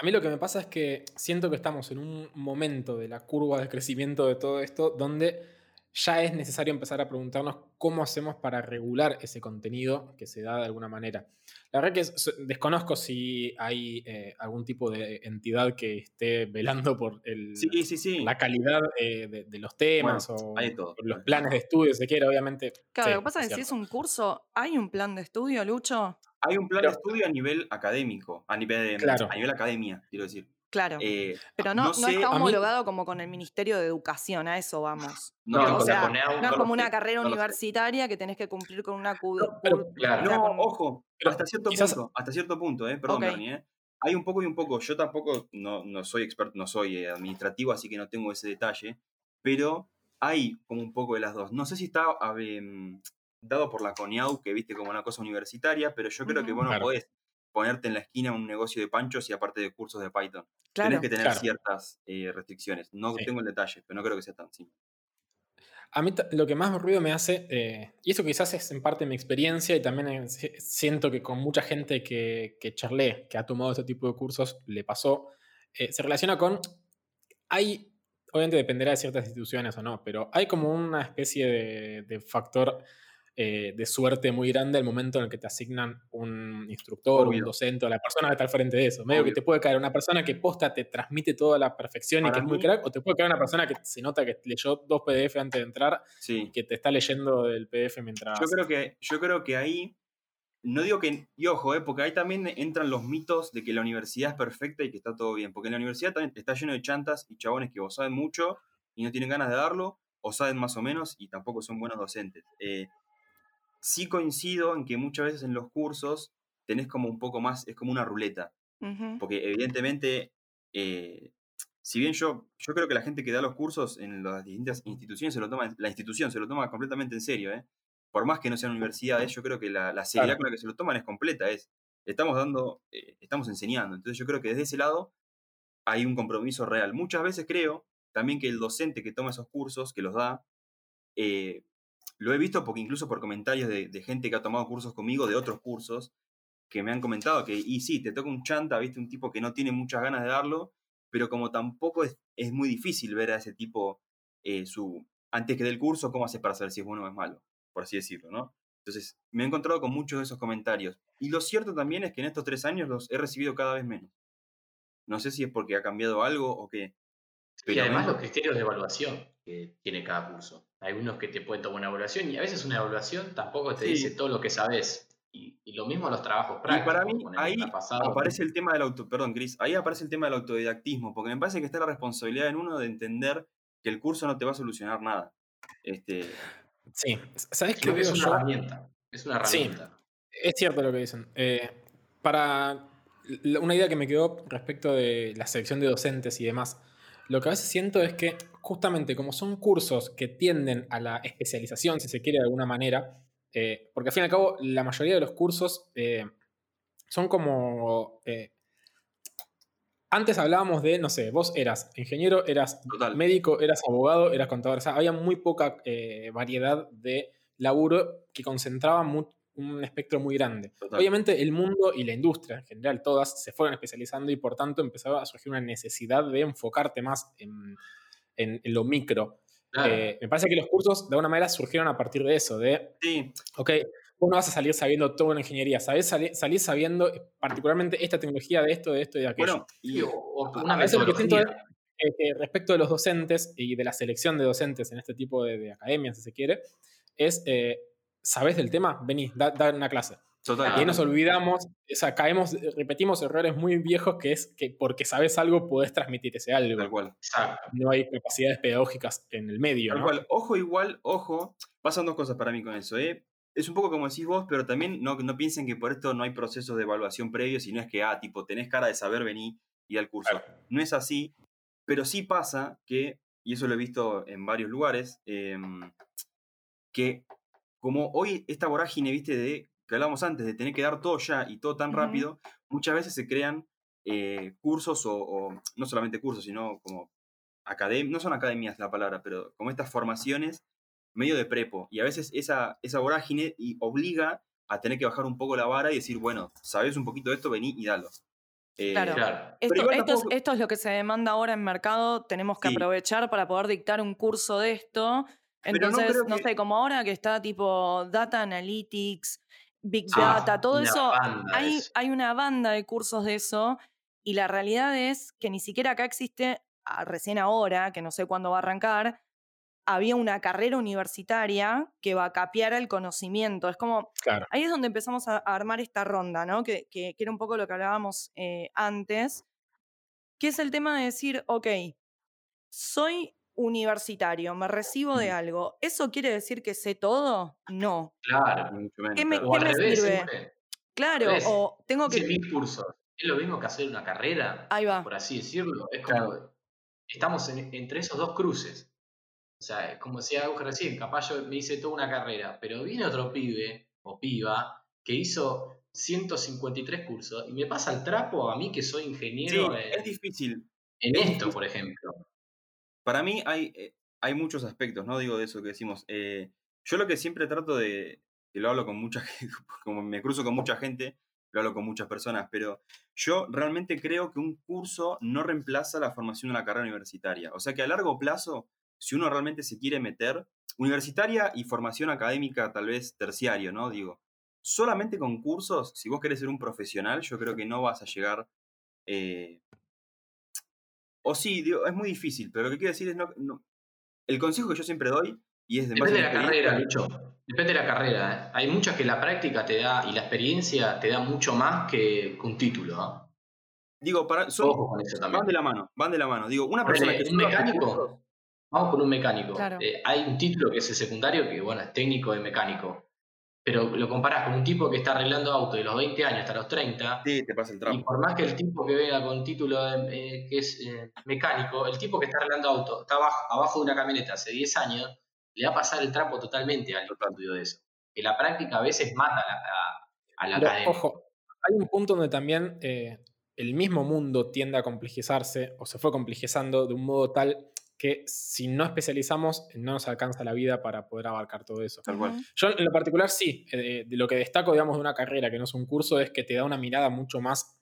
A mí lo que me pasa es que siento que estamos en un momento de la curva de crecimiento de todo esto donde ya es necesario empezar a preguntarnos cómo hacemos para regular ese contenido que se da de alguna manera. La verdad que es- desconozco si hay eh, algún tipo de entidad que esté velando por el, Sí, sí, sí. la calidad eh, de, de los temas Bueno, o todo. los planes de estudio, se quiere, obviamente. Claro, sí, lo que pasa es que si es un curso, ¿hay un plan de estudio, Lucho? Hay un plan Pero- de estudio a nivel académico, a nivel, Claro. a nivel academia, quiero decir. Claro. Eh, Pero no, no, sé, está mí- homologado como con el Ministerio de Educación, a eso vamos. no, o sea, No es como una carrera universitaria que tenés que cumplir con una cu- No, pero- cu- Claro. o sea, No, con- ojo, pero hasta cierto quizás- punto, hasta cierto punto, eh, perdón, Ok. Bernie, eh. Hay un poco y un poco, yo tampoco no, no soy experto, no soy eh, administrativo, así que no tengo ese detalle, pero hay como un poco de las dos. No sé si está mm, dado por la CONIAU, que viste como una cosa universitaria, pero yo creo que vos no Claro. podés ponerte en la esquina un negocio de panchos y aparte de cursos de Python. claro. Tenés que tener Claro. ciertas eh, restricciones. No Sí. tengo el detalle, pero no creo que sea tan simple. A mí lo que más ruido me hace, eh, y eso quizás es en parte mi experiencia y también eh, si- siento que con mucha gente que, que charlé, que ha tomado este tipo de cursos, le pasó, eh, se relaciona con, hay, obviamente dependerá de ciertas instituciones o no, pero hay como una especie de, de factor eh, de suerte muy grande al momento en el que te asignan un instructor, un Obvio. docente o la persona que está al frente de eso. Medio que te puede caer una persona que posta te transmite toda la perfección y que es muy crack, o te puede caer una persona que se nota que leyó dos PDF antes de entrar Sí. que te está leyendo el PDF mientras. Yo creo que, yo creo que ahí, no digo que, y ojo, eh, porque ahí también entran los mitos de que la universidad es perfecta y que está todo bien, porque en la universidad también está lleno de chantas y chabones que o saben mucho y no tienen ganas de darlo, o saben más o menos y tampoco son buenos docentes. Eh, sí coincido en que muchas veces en los cursos tenés como un poco más, es como una ruleta, porque evidentemente, eh, si bien yo, yo creo que la gente que da los cursos en las distintas instituciones se lo toma, la institución se lo toma completamente en serio, ¿eh? por más que no sean universidades, yo creo que la, la seriedad Claro. con la que se lo toman es completa, es, estamos dando, eh, estamos enseñando, entonces yo creo que desde ese lado hay un compromiso real. Muchas veces creo también que el docente que toma esos cursos, que los da, eh, lo he visto porque incluso por comentarios de, de gente que ha tomado cursos conmigo, de otros cursos, que me han comentado que, y sí, te toca un chanta, viste, un tipo que no tiene muchas ganas de darlo, pero como tampoco es, es muy difícil ver a ese tipo, eh, su, antes que del curso, cómo hace para saber si es bueno o es malo, por así decirlo, ¿no? Entonces, me he encontrado con muchos de esos comentarios. Y lo cierto también es que en estos tres años los he recibido cada vez menos. No sé si es porque ha cambiado algo o qué. y además los criterios de evaluación que tiene cada curso. Hay unos que te pueden tomar una evaluación y a veces una evaluación tampoco te Sí. dice todo lo que sabes. Y, y lo mismo los trabajos Y prácticos. para mí, ahí pasado- aparece el tema del auto, perdón, Chris, ahí aparece el tema del autodidactismo, porque me parece que está la responsabilidad en uno de entender que el curso no te va a solucionar nada. Este, Sí. ¿Sabes qué es una yo? herramienta. Es una Sí. herramienta. Es cierto lo que dicen. Eh, para una idea que me quedó respecto de la selección de docentes y demás, lo que a veces siento es que justamente como son cursos que tienden a la especialización, si se quiere de alguna manera, eh, porque al fin y al cabo la mayoría de los cursos eh, son como... eh, antes hablábamos de, no sé, vos eras ingeniero, eras Total. médico, eras abogado, eras contador. O sea, había muy poca variedad de laburo que concentraba mu- un espectro muy grande. Total. Obviamente el mundo y la industria en general, todas se fueron especializando y por tanto empezaba a surgir una necesidad de enfocarte más en, en- en lo micro. Claro. Eh, me parece que los cursos de alguna manera surgieron a partir de eso, de, sí, ok, vos no vas a salir sabiendo todo en ingeniería, sabés sali- salís sabiendo eh, particularmente esta tecnología de esto, de esto y de aquello. bueno, y o- o A- una a veces lo que siento metodología. es que, que respecto de los docentes y de la selección de docentes en este tipo de, de academias, si se quiere, es, eh, ¿sabés del tema? Vení, da, da una clase. total. Y ahí nos olvidamos, o sea, caemos, repetimos errores muy viejos que es que porque sabes algo podés transmitir ese Tal algo. cual. Exacto. No hay capacidades pedagógicas en el medio, Tal ¿no? cual. Ojo igual, ojo. Pasan dos cosas para mí con eso, ¿eh? Es un poco como decís vos, pero también no, no piensen que por esto no hay procesos de evaluación previos, sino es que, ah, tipo, tenés cara de saber venir y al curso. Claro. No es así, pero sí pasa que, y eso lo he visto en varios lugares, em, que como hoy esta vorágine, viste, de que hablábamos antes, de tener que dar todo ya y todo tan rápido, muchas veces se crean eh, cursos o, o no solamente cursos, sino como academias, no son academias la palabra, pero como estas formaciones medio de prepo. Y a veces esa, esa vorágine y obliga a tener que bajar un poco la vara y decir, bueno, sabes un poquito de esto, vení y dalo. Eh, Claro. Claro. Esto, es, tampoco- esto es lo que se demanda ahora en mercado. Tenemos que Sí. aprovechar para poder dictar un curso de esto. No Entonces, no, que- sé, como ahora que está tipo Data Analytics, Big Ah, Data, todo eso, hay, hay una banda de cursos de eso y la realidad es que ni siquiera acá existe, recién ahora, que no sé cuándo va a arrancar, había una carrera universitaria que va a capear el conocimiento. Es como, Claro. ahí es donde empezamos a, a armar esta ronda, ¿no? Que, que- que era un poco lo que hablábamos eh, antes, que es el tema de decir, ok, soy universitario, me recibo de algo. ¿Eso quiere decir que sé todo? No. Claro. Mucho menos, ¿Qué me- claro. O al me revés, sirve? siempre. Claro, revés. o tengo que... mil cursos. Es lo mismo que hacer una carrera, Ahí va. por así decirlo. Es como, estamos en- entre esos dos cruces. O sea, como decía Auge recién, capaz yo me hice toda una carrera, pero viene otro pibe o piba que hizo 153 cursos y me pasa el trapo a mí que soy Sí, ingeniero es difícil. en es esto, por ejemplo. Para mí hay, eh, hay muchos aspectos, ¿no? Digo de eso que decimos. Eh, yo lo que siempre trato de, que lo hablo con mucha *laughs* gente, como me cruzo con mucha gente, lo hablo con muchas personas, pero yo realmente creo que un curso no reemplaza la formación de una carrera universitaria. O sea que a largo plazo, si uno realmente se quiere meter, universitaria y formación académica tal vez terciario, ¿no? Digo, solamente con cursos, si vos querés ser un profesional, yo creo que no vas a llegar... eh, o sí, digo, es muy difícil, pero lo que quiero decir es, no, no- el consejo que yo siempre doy, y es de Depende de la carrera, Lucho. Depende de la carrera. ¿eh? Hay muchas que la práctica te da y la experiencia te da mucho más que, un título. Digo, para, son- Ojo con eso también. van de la mano, van de la mano. Digo, una persona que un mecánico, Vamos con un mecánico. Claro. Eh, hay un título que es el secundario que, bueno, es técnico de mecánico. Pero lo comparás con un tipo que está arreglando auto de los 20 años hasta los 30. Sí, te pasa el Y trapo. por más que el tipo que venga con título de, eh, que es eh, mecánico, el tipo que está arreglando auto está abajo, abajo de una camioneta hace 10 años, le va a pasar el trapo totalmente al estudio de eso. Que la práctica a veces mata a la, a- a la Pero, academia. ojo, hay un punto donde también eh, el mismo mundo tiende a complejizarse o se fue complejizando de un modo tal que si no especializamos no nos alcanza la vida para poder abarcar todo eso. Tal cual. Yo en lo particular sí, eh, de lo que destaco, digamos, de una carrera que no es un curso es que te da una mirada mucho más,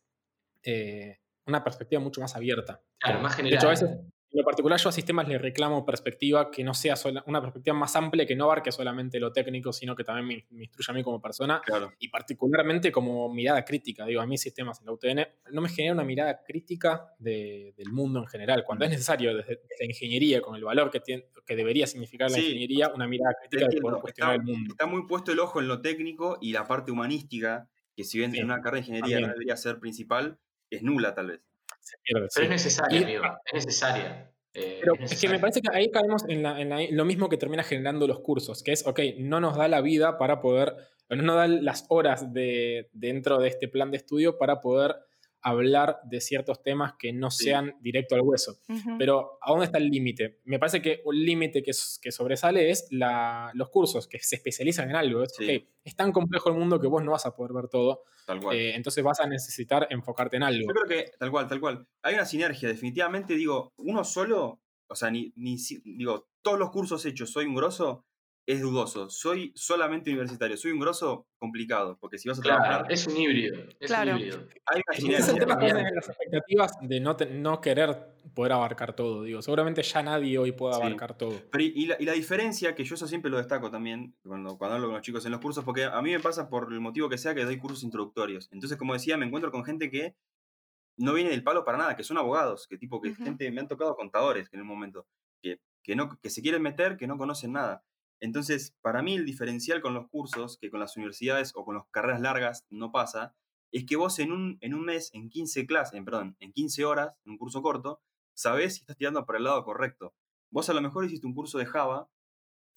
eh, una perspectiva mucho más abierta. Claro, más De general. hecho, a veces, en lo particular, yo a sistemas le reclamo perspectiva que no sea sola- una perspectiva más amplia, que no abarque solamente lo técnico, sino que también me, me instruya a mí como persona Claro. y particularmente como mirada crítica. Digo, a mí sistemas en la UTN no me genera una mirada crítica de- del mundo en general, cuando Mm. es necesario desde, desde la ingeniería, con el valor que, tiene, que debería significar la Sí. ingeniería, una mirada crítica de poder cuestionar Está, el mundo. está muy puesto el ojo en lo técnico y la parte humanística, que si bien Sí, en una carrera de ingeniería también. no debería ser principal, es nula tal vez. Se pierde, Pero sí. es necesaria, Y- amigo. Es necesaria. Eh, Pero es que me parece que ahí caemos en, la- en la- lo mismo que termina generando los cursos, que es, ok, no nos da la vida para poder, no nos da las horas de, dentro de este plan de estudio para poder hablar de ciertos temas que no Sí. sean directo al hueso. Pero ¿a dónde está el límite? Me parece que un límite que, sobresale es la- los cursos que se especializan en algo. Es, Sí. ok, es tan complejo el mundo que vos no vas a poder ver todo, Tal cual. eh, entonces vas a necesitar enfocarte en algo. Yo creo que, tal cual, tal cual. Hay una sinergia, definitivamente, digo, uno solo, o sea, ni, ni digo, todos los cursos hechos, soy un grosso, es dudoso. Soy solamente universitario, soy un grosso, complicado, porque si vas a Claro, trabajar, es un híbrido. Es Claro. un híbrido. hay una es el las expectativas de no, te- no querer poder abarcar todo. Digo, seguramente ya nadie hoy puede Sí. abarcar todo. Pero y, y la, y la diferencia, que yo eso siempre lo destaco también cuando, cuando hablo con los chicos en los cursos, porque a mí me pasa por el motivo que sea que doy cursos introductorios. Entonces, como decía, me encuentro con gente que no viene del palo para nada, que son abogados, que tipo que Ujú. gente, me han tocado contadores en un momento, que, que, no, que se quieren meter, que no conocen nada. Entonces, para mí el diferencial con los cursos, que con las universidades o con las carreras largas no pasa, es que vos en un, en un mes, en 15 clases, en, perdón, en 15 horas, en un curso corto, sabés si estás tirando para el lado correcto. Vos a lo mejor hiciste un curso de Java,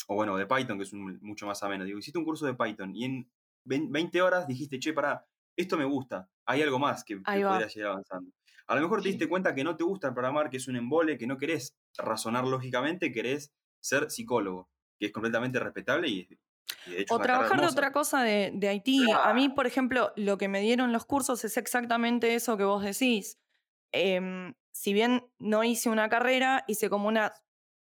o bueno, de Python, que es un- mucho más ameno. Digo, hiciste un curso de Python y en vein- 20 horas dijiste, che, pará, esto me gusta, hay algo más que, que podría seguir avanzando. A lo mejor te diste cuenta que no te gusta programar, que es un embole, que no querés razonar lógicamente, querés ser psicólogo, que es completamente respetable y, y de hecho O trabajar de otra cosa de, de Haití. A mí, por ejemplo, lo que me dieron los cursos es exactamente eso que vos decís. Em, si bien no hice una carrera, hice como una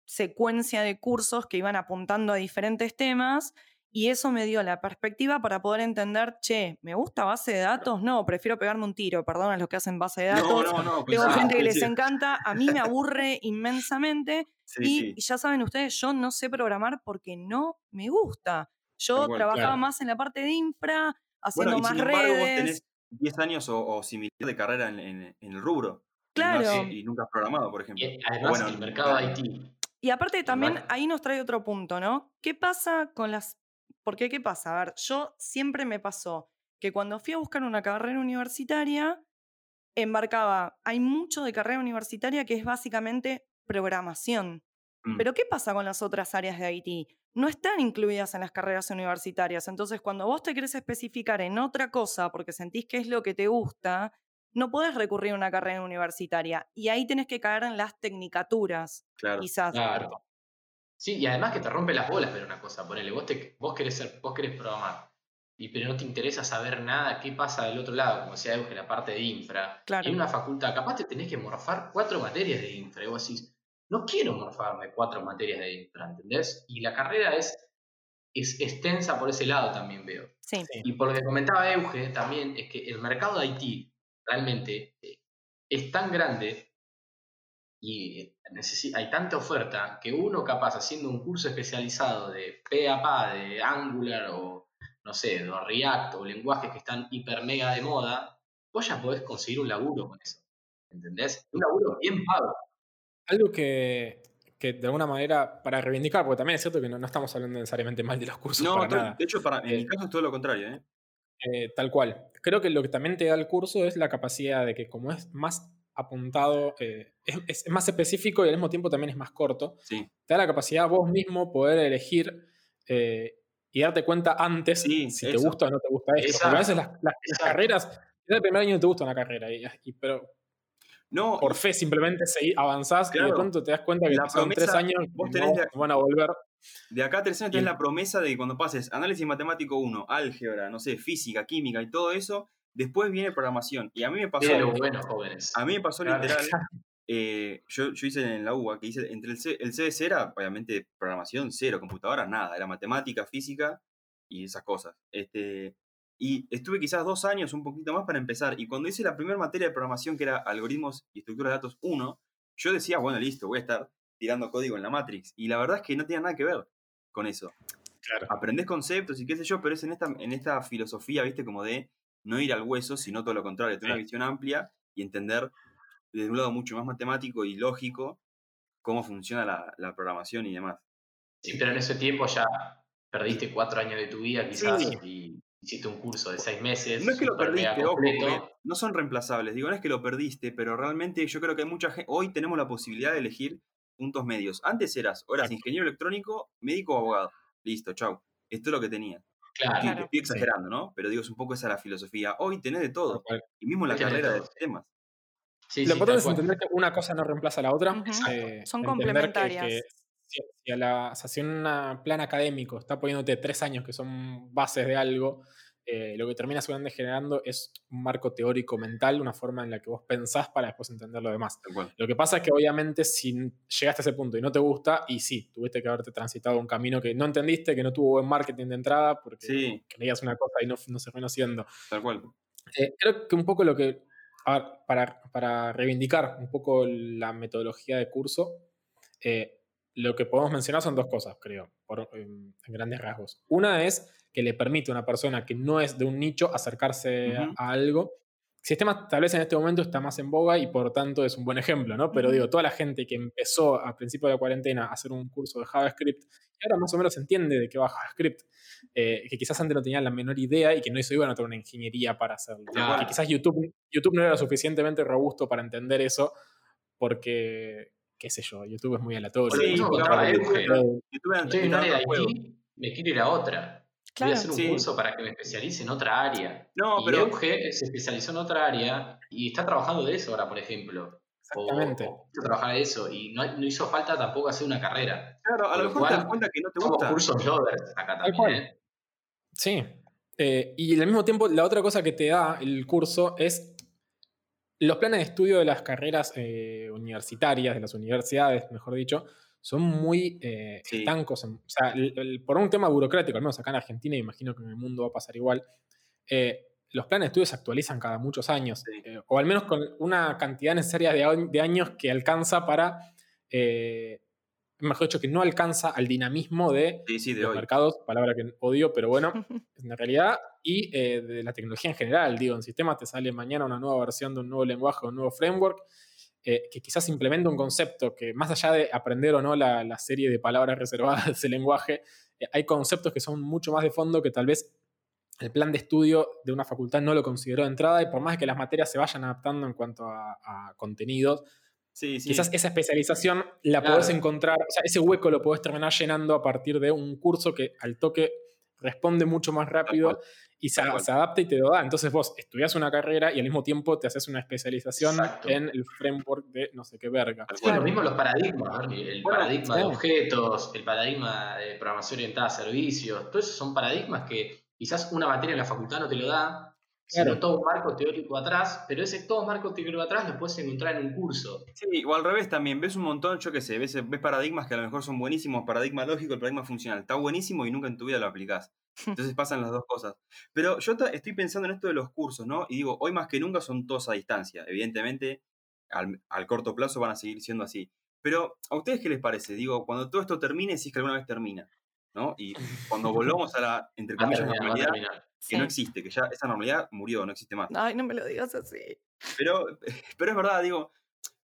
secuencia de cursos que iban apuntando a diferentes temas Y eso me dio la perspectiva para poder entender, che, ¿me gusta base de datos? No, prefiero pegarme un tiro, perdón a los que hacen base de datos. No, no, no. Tengo gente que les encanta, a mí me aburre *laughs* inmensamente. Sí, y sí. ya saben ustedes, yo no sé programar porque no me gusta. Yo trabajaba claro. más en la parte de infra, haciendo Bueno, y más sin embargo, vos redes. tenés 10 años o, o similar de carrera en, en- en el rubro. y no Claro. Y, nunca has programado, por ejemplo. Y además, Bueno, el mercado de IT. Y aparte también ahí nos trae otro punto, ¿no? ¿Qué pasa con las... Porque qué pasa? A ver, yo siempre me pasó que cuando fui a buscar una carrera universitaria, embarcaba, hay mucho de carrera universitaria que es básicamente programación. Mm. Pero ¿qué pasa con las otras áreas de IT? No están incluidas en las carreras universitarias. Entonces, cuando vos te querés especificar en otra cosa porque sentís que es lo que te gusta, no podés recurrir a una carrera universitaria. Y ahí tenés que caer en las tecnicaturas, Claro. quizás. Claro. Sí, y además que te rompe las bolas ver una cosa. Ponele, vos, te, vos, querés ser, vos querés programar, y, pero no te interesa saber nada qué pasa del otro lado, como decía Euge, la parte de infra. Claro. En una facultad, capaz te tenés que morfar cuatro materias de infra. Y vos decís, no quiero morfarme cuatro materias de infra, ¿entendés? Y la carrera es, es extensa por ese lado también, veo. Sí. Y por lo que comentaba Euge también, es que el mercado de IT realmente eh, es tan grande y eh, hay tanta oferta que uno capaz haciendo un curso especializado de PHP, de Angular o no sé, de React o lenguajes que están hiper mega de moda, vos ya podés conseguir un laburo con eso. ¿Entendés? Un laburo bien pago. Algo que, que de alguna manera, para reivindicar, porque también es cierto que no, no estamos hablando necesariamente mal de los cursos No, para nada. de hecho, para, en mi Eh, caso es todo lo contrario. ¿eh? Eh, tal cual. Creo que lo que también te da el curso es la capacidad de que como es más apuntado, eh, *laughs* es, es más específico y al mismo tiempo también es más corto, Sí. te da la capacidad vos mismo poder elegir eh, y darte cuenta antes Sí, si te gusta o no te gusta esto. Porque a veces las, las- las carreras, el primer año no te gusta una carrera, y, y- pero No, por fe simplemente seguí, avanzás y de Claro. pronto te das cuenta que La pasaron tres años vos y tenés no la- van a volver. de acá a tres años Y- tenés la promesa de que cuando pases análisis matemático 1, álgebra, no sé, física, química y todo eso, después viene programación. Y a mí me pasó, lo bueno, jóvenes. a mí me pasó Claro. literal, eh, yo, yo hice en la UBA, que hice entre el, C, el CBC era obviamente programación cero, computadora nada, era matemática, física y esas cosas. Este, y estuve quizás dos años, un poquito más para empezar. Y cuando hice la primera materia de programación, que era algoritmos y estructura de datos 1, yo decía, bueno, listo, voy a estar tirando código en la Matrix. Y la verdad es que no tenía nada que ver con eso. Claro. Aprendés conceptos y qué sé yo, pero es en esta, en esta filosofía, viste, como de no ir al hueso, sino todo lo contrario, tener una visión amplia y entender desde un lado mucho más matemático y lógico cómo funciona la, la programación y demás. Sí, pero en ese tiempo ya perdiste cuatro años de tu vida quizás Sí. y hiciste un curso de seis meses. No es que lo perdiste, ojo, no son reemplazables. Digo, no es que lo perdiste, pero realmente yo creo que hay mucha gente. Hoy tenemos la posibilidad de elegir puntos medios. Antes eras, o eras ingeniero electrónico, médico o abogado. Listo, chau. Esto es lo que tenía. Claro, Estoy- Claro. Estoy exagerando, ¿no? Pero digo, es un poco esa la filosofía. Hoy tenés de todo. Y mismo la carrera de sistemas. sí, Lo sí, importante es cual. entender que una cosa no reemplaza a la otra. Eh, Son que- complementarias. que si, si a la, o sea, si un plan académico está poniéndote tres años que son bases de algo, eh, lo que termina seguramente generando es un marco teórico mental, una forma en la que vos pensás para después entender lo demás. Lo que pasa es que obviamente si llegaste a ese punto y no te gusta, y sí, tuviste que haberte transitado un camino que no entendiste, que no tuvo buen marketing de entrada, porque Sí, creías una cosa y no, no se fue haciendo. tal cual. Eh, creo que un poco lo que, a ver, para, para reivindicar un poco la metodología de curso, eh, lo que podemos mencionar son dos cosas, creo, por, en grandes rasgos. Una es que le permite a una persona que no es de un nicho acercarse a- algo. Sistemas tal vez en este momento está más en boga y por tanto es un buen ejemplo, ¿no? Pero digo, toda la gente que empezó a principio de la cuarentena a hacer un curso de JavaScript, y ahora más o menos entiende de qué va JavaScript, eh, que quizás antes no tenían la menor idea y que no hizo iban a tener una ingeniería para hacerlo. Que quizás YouTube, YouTube no era suficientemente robusto para entender eso, porque, qué sé yo, YouTube es muy aleatorio. Sí, ahora Euge. YouTube- YouTube otro juego. IT, me quiero ir a otra. Voy Claro. a hacer un Sí. curso para que me especialice en otra área. No, y pero Euge se especializó en otra área y está trabajando de eso ahora, por ejemplo. O- Exactamente. O, trabajar de eso y no, no hizo falta tampoco hacer una carrera. claro, a lo mejor te das cuenta que no te gusta. cursos lovers acá también. ¿eh? Sí. Eh, y al mismo tiempo, la otra cosa que te da el curso es los planes de estudio de las carreras eh, universitarias, de las universidades, mejor dicho, son muy eh, Sí. estancos. en- o sea, el- el- por un tema burocrático, al menos acá en Argentina, y imagino que en el mundo va a pasar igual, eh, los planes de estudio se actualizan cada muchos años, Sí. eh, o al menos con una cantidad necesaria de, a- de años que alcanza para, eh, mejor dicho, que no alcanza al dinamismo de Sí, de los hoy. mercados, palabra que odio, pero bueno, *laughs* en realidad, y eh, de la tecnología en general. Digo, en sistemas te sale mañana una nueva versión de un nuevo lenguaje, un nuevo framework, eh, que quizás implementa un concepto que más allá de aprender o no la, la serie de palabras reservadas de ese lenguaje, eh, hay conceptos que son mucho más de fondo que tal vez el plan de estudio de una facultad no lo consideró de entrada y por más que las materias se vayan adaptando en cuanto a, a contenidos, Sí, sí. quizás esa especialización la Claro. podés encontrar, o sea, ese hueco lo podés terminar llenando a partir de un curso que al toque responde mucho más rápido y se, adapta y te lo da. Entonces vos estudias una carrera y al mismo tiempo te haces una especialización Exacto. en el framework de no sé qué verga. Bueno, lo mismo los paradigmas, el Bueno, paradigma de objetos, el paradigma de programación orientada a servicios, todos esos son paradigmas que quizás una materia en la facultad no te lo da, Claro. sino todo un marco teórico atrás, pero ese todo marco teórico atrás lo puedes encontrar en un curso. Sí, o al revés también, ves un montón, yo qué sé, ves, ves paradigmas que a lo mejor son buenísimos, paradigma lógico, el paradigma funcional, está buenísimo y nunca en tu vida lo aplicás. *laughs* Entonces pasan las dos cosas. Pero yo estoy pensando en esto de los cursos, ¿no? Y digo, hoy más que nunca son todos a distancia. Evidentemente, al, al corto plazo van a seguir siendo así. Pero, ¿a ustedes qué les parece? Digo, cuando todo esto termine, si es que alguna vez termina, ¿no? Y cuando *laughs* volvamos a la, entre a comillas, terminar, a normalidad, que no existe, que ya esa normalidad murió, no existe más. Ay, no me lo digas así. Pero, *laughs* pero es verdad, digo,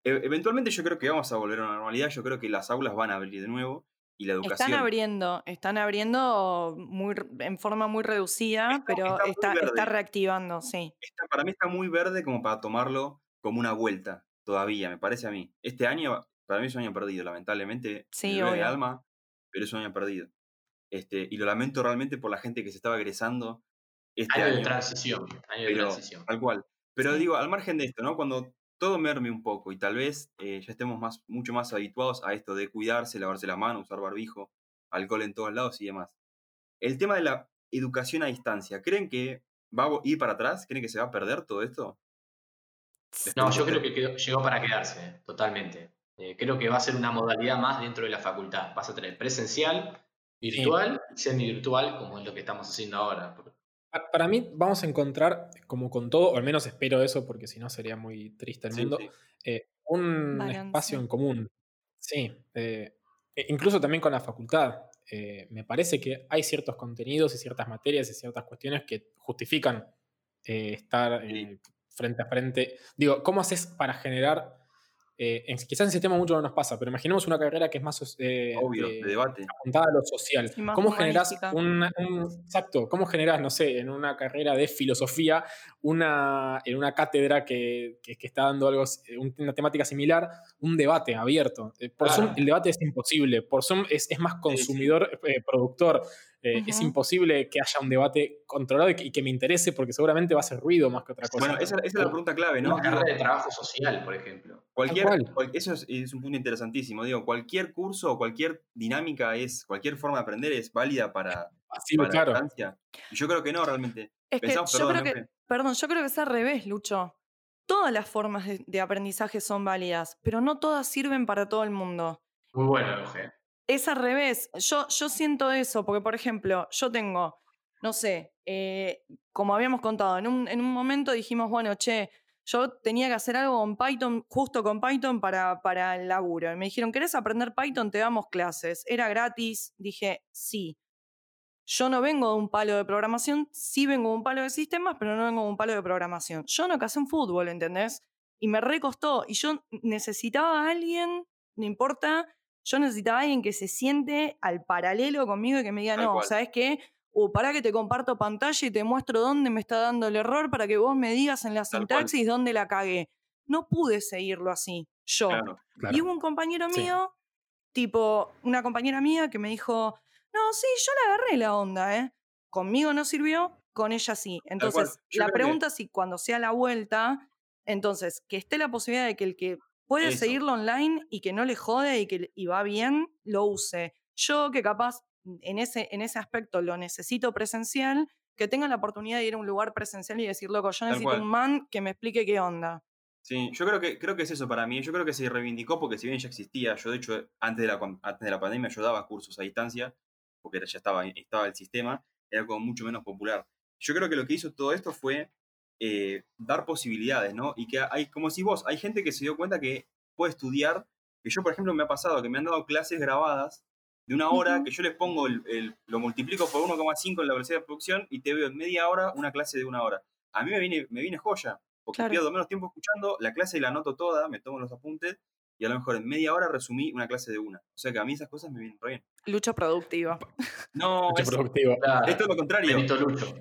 e- eventualmente yo creo que vamos a volver a la normalidad, yo creo que las aulas van a abrir de nuevo y la educación... Están abriendo, están abriendo muy, en forma muy reducida, Está- pero está está, reactivando, sí. para mí está muy verde como para tomarlo como una vuelta todavía, me parece a mí. Este año, para mí es un año perdido, lamentablemente. Sí, me obvio. alma, pero es un año perdido. Este, y lo lamento realmente por la gente que se estaba egresando este Año año. de transición, año de pero, transición. tal cual. Pero Sí. digo, al margen de esto, ¿no? Cuando todo merme un poco y tal vez eh, ya estemos más, mucho más habituados a esto de cuidarse, lavarse las manos, usar barbijo, alcohol en todos lados y demás. El tema de la educación a distancia, ¿creen que va a ir para atrás? ¿Creen que se va a perder todo esto? No, yo creo que quedó- llegó para quedarse, totalmente. Eh, creo que va a ser una modalidad más dentro de la facultad. Vas a tener presencial, virtual y semi-virtual, como es lo que estamos haciendo ahora. Pa- Para mí vamos a encontrar, como con todo, o al menos espero eso, porque si no sería muy triste el Sí, mundo, sí. eh, un Balance. espacio en común. Sí, eh, e- incluso también con la facultad. Eh, me parece que hay ciertos contenidos y ciertas materias y ciertas cuestiones que justifican eh, estar eh, frente a frente. Digo, ¿cómo haces para generar... eh, en- quizás en sistema mucho no nos pasa, pero imaginemos una carrera que es más eh, Obvio, de- de debate. apuntada a lo social. ¿Cómo generás una, un, exacto, cómo generás, no sé, en una carrera de filosofía, una, en una cátedra que, que- que está dando algo, un- una temática similar, un debate abierto? Eh, Por Claro. Zoom el debate es imposible, por Zoom es, es más consumidor, eh, productor. Eh, Es imposible que haya un debate controlado y que, y que me interese porque seguramente va a hacer ruido más que otra cosa. Bueno, esa, esa es la pregunta clave, ¿no? Una carrera de trabajo social, por ejemplo. cualquier, cual. cual- eso es, es un punto interesantísimo. Digo, cualquier curso o cualquier dinámica es, cualquier forma de aprender es válida para, Así, para claro. distancia. Y yo creo que no, realmente. Es que Pensamos, yo perdón, creo que, Neufe. perdón, yo creo que es al revés, Lucho. Todas las formas de, de aprendizaje son válidas, pero no todas sirven para todo el mundo. Muy bueno, Euge. Es al revés. Yo, yo siento eso, porque, por ejemplo, yo tengo, no sé, eh, como habíamos contado, en un, en un momento dijimos, bueno, che, yo tenía que hacer algo con Python, justo con Python para, para el laburo. Y me dijeron, ¿querés aprender Python? Te damos clases. Era gratis. Dije, sí. Yo no vengo de un palo de programación, sí vengo de un palo de sistemas, pero no vengo de un palo de programación. Yo no casé en fútbol, ¿entendés? Y me recostó. Y yo necesitaba a alguien, no importa, yo necesitaba a alguien que se siente al paralelo conmigo y que me diga, Tal no, cual. ¿sabes qué? Uh, para que te comparto pantalla y te muestro dónde me está dando el error para que vos me digas en la Tal cual. sintaxis dónde la cagué. No pude seguirlo así, yo. Claro. Claro. Y hubo un compañero Sí. mío, tipo, una compañera mía que me dijo, no, sí, yo le agarré la onda, ¿eh? Conmigo no sirvió, con ella sí. Entonces, la que- pregunta es si cuando sea la vuelta, entonces, que esté la posibilidad de que el que puede Eso. seguirlo online y que no le jode y que y va bien, lo use. Yo que capaz en ese, en ese aspecto lo necesito presencial, que tenga la oportunidad de ir a un lugar presencial y decir, loco, yo necesito un man que me explique qué onda. Sí, yo creo que, creo que es eso para mí. Yo creo que se reivindicó porque si bien ya existía, yo de hecho antes de la, antes de la pandemia yo daba cursos a distancia, porque ya estaba, estaba el sistema, era como mucho menos popular. Yo creo que lo que hizo todo esto fue eh, dar posibilidades, ¿no? Y que hay, como si vos, hay gente que se dio cuenta que puede estudiar, que yo por ejemplo me ha pasado que me han dado clases grabadas de una hora, que yo les pongo, el, el- lo multiplico por 1,5 en la velocidad de producción y te veo en media hora una clase de una hora. A mí me viene, me viene joya, porque Claro. pierdo menos tiempo escuchando, la clase la anoto toda, me tomo los apuntes y a lo mejor en media hora resumí una clase de una. O sea que a mí esas cosas me vienen re bien. Lucha productiva. No, Mucho es, productivo. Claro. es todo lo contrario. Lucho.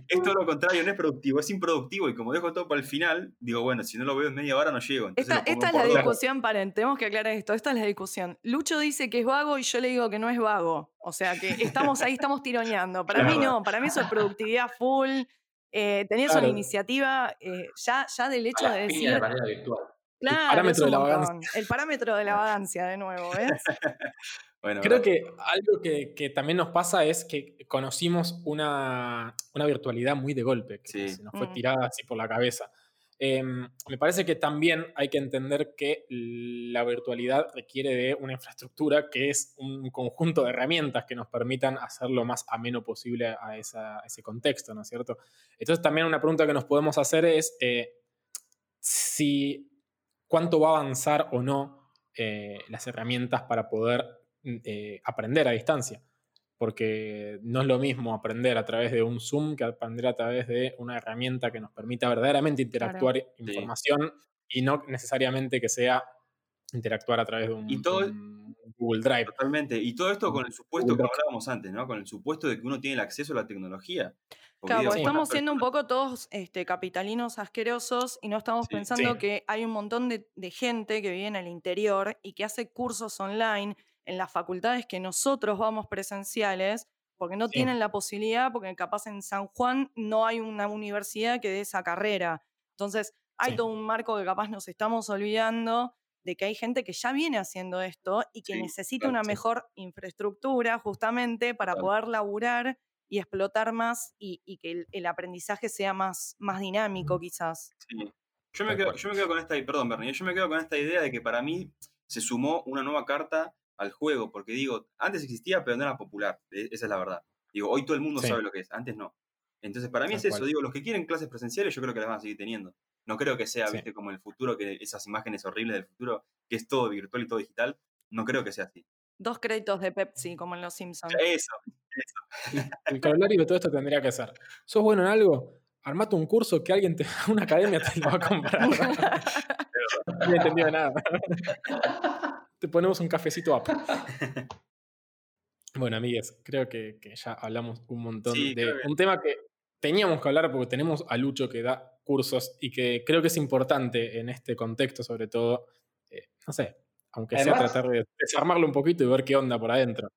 Es todo lo contrario, no es productivo, es improductivo. Y como dejo todo para el final, digo, bueno, si no lo veo en media hora no llego. Entonces Esta, es la dos. discusión, paren, tenemos que aclarar esto. Esta es la discusión. Lucho dice que es vago y yo le digo que no es vago. O sea que estamos ahí, estamos tironeando. Para mí no, para mí eso es productividad full. Eh, tenías Claro. una iniciativa, eh, ya, ya del hecho A de decir. de manera virtual. Claro, parámetro es un de la montón. El parámetro de la vagancia, de nuevo, ¿ves? *laughs* Bueno, Creo que algo que, que también nos pasa es que conocimos una, una virtualidad muy de golpe, que Sí. se nos fue Mm. tirada así por la cabeza. Em, me parece que también hay que entender que la virtualidad requiere de una infraestructura que es un conjunto de herramientas que nos permitan hacer lo más ameno posible a, esa- a ese contexto, ¿no es cierto? Entonces también una pregunta que nos podemos hacer es eh, si cuánto va a avanzar o no eh, las herramientas para poder mm, eh, aprender a distancia. Porque no es lo mismo aprender a través de un Zoom que aprender a través de una herramienta que nos permita verdaderamente interactuar información y no necesariamente que sea interactuar a través de un, Y todo- de un Google Drive. Totalmente. Y todo esto con el supuesto que hablábamos antes, ¿no? Con el supuesto de que uno tiene el acceso a la tecnología. Porque Claro, estamos siendo un poco todos este, capitalinos asquerosos y no estamos Sí. pensando Sí. que hay un montón de, de gente que vive en el interior y que hace cursos online en las facultades que nosotros vamos presenciales porque no Sí. tienen la posibilidad, porque capaz en San Juan no hay una universidad que dé esa carrera. Entonces, hay Sí. todo un marco que capaz nos estamos olvidando de que hay gente que ya viene haciendo esto y que Sí, necesita claro, una sí. mejor infraestructura justamente para Claro. poder laburar y explotar más y, y que el, el aprendizaje sea más, más dinámico quizás. Sí. Yo me, quedo, yo me quedo con esta, perdón Bernie, yo me quedo con esta idea de que para mí se sumó una nueva carta al juego, porque digo, antes existía, pero no era popular, e- esa es la verdad. Digo, hoy todo el mundo Sí. sabe lo que es, antes no. Entonces, para mí Tal es eso, cual. digo, los que quieren clases presenciales, yo creo que las van a seguir teniendo. No creo que sea, Sí. viste, como el futuro, que esas imágenes horribles del futuro, que es todo virtual y todo digital, no creo que sea así. Dos créditos de Pepsi, como en Los Simpsons. Eso, *laughs* El corolario de todo esto tendría que ser, ¿sos bueno en algo? Armate un curso que alguien te, *laughs* una academia te lo va a comprar. *laughs* no he entendido nada. te ponemos un cafecito up. Bueno, amigues, creo que, que ya hablamos un montón Sí, de un tema que teníamos que hablar porque tenemos a Lucho que da cursos y que creo que es importante en este contexto, sobre todo, eh, no sé, aunque sea tratar de desarmarlo un poquito y ver qué onda por adentro.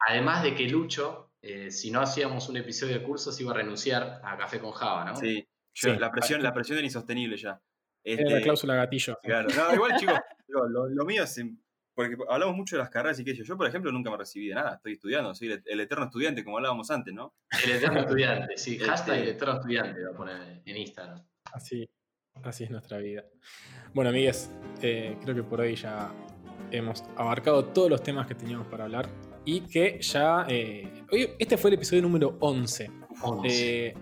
Además de que Lucho, eh, si no hacíamos un episodio de cursos, iba a renunciar a Café con Java, ¿no? sí. Yo- Sí. La, presión, la presión era insostenible ya. Era la Este, cláusula gatillo. Claro, no, igual chicos, digo, lo, lo mío es, porque hablamos mucho de las carreras y qué sé yo, yo por ejemplo nunca me recibí de nada, estoy estudiando, soy el, el eterno estudiante como hablábamos antes, ¿no? El eterno estudiante, sí. Este- Hashtag el eterno estudiante va a poner en Instagram. Así, así es nuestra vida. Bueno, amigues, eh, creo que por hoy ya hemos abarcado todos los temas que teníamos para hablar y que ya... eh, hoy, este fue el episodio número 11. 11. Eh,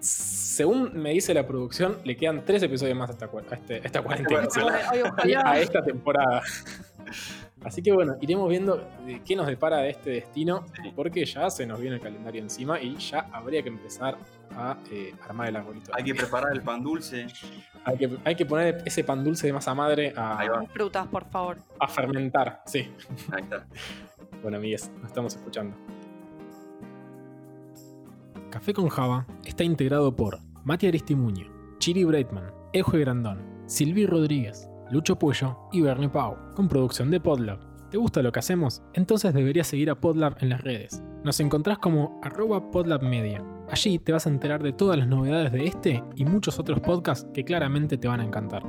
según me dice la producción, le quedan tres episodios más a esta, a este- a esta cuarentena. *laughs* A esta temporada. *laughs* Así que bueno, iremos viendo de qué nos depara de este destino, Sí. porque ya se nos viene el calendario encima y ya habría que empezar a eh, armar el arbolito. Hay que preparar el pan dulce, Hay que, hay que poner ese pan dulce de masa madre Ahí a, va. Frutas, por favor. a fermentar. Sí. ahí está. Bueno, amigues, nos estamos escuchando. Café con Java está integrado por Mati Aristimuño, Chiri Breitman, Eje Grandón, Silvi Rodríguez, Lucho Puello y Bernie Pau, con producción de Podlab. ¿Te gusta lo que hacemos? Entonces deberías seguir a Podlab en las redes. Nos encontrás como arroba podlabmedia. Allí te vas a enterar de todas las novedades de este y muchos otros podcasts que claramente te van a encantar.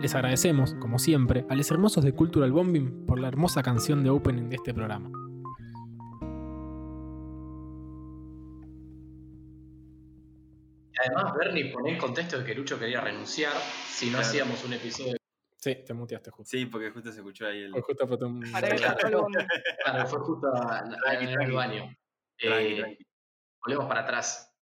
Les agradecemos, como siempre, a los hermosos de Cultural Bombing por la hermosa canción de opening de este programa. Además, Bernie pone en contexto de que Lucho quería renunciar si no Claro. hacíamos un episodio. Sí, te muteaste justo. Sí, porque justo se escuchó ahí el. Fue justo apreté un- Claro. fue justo en el baño. Eh, volvemos para atrás.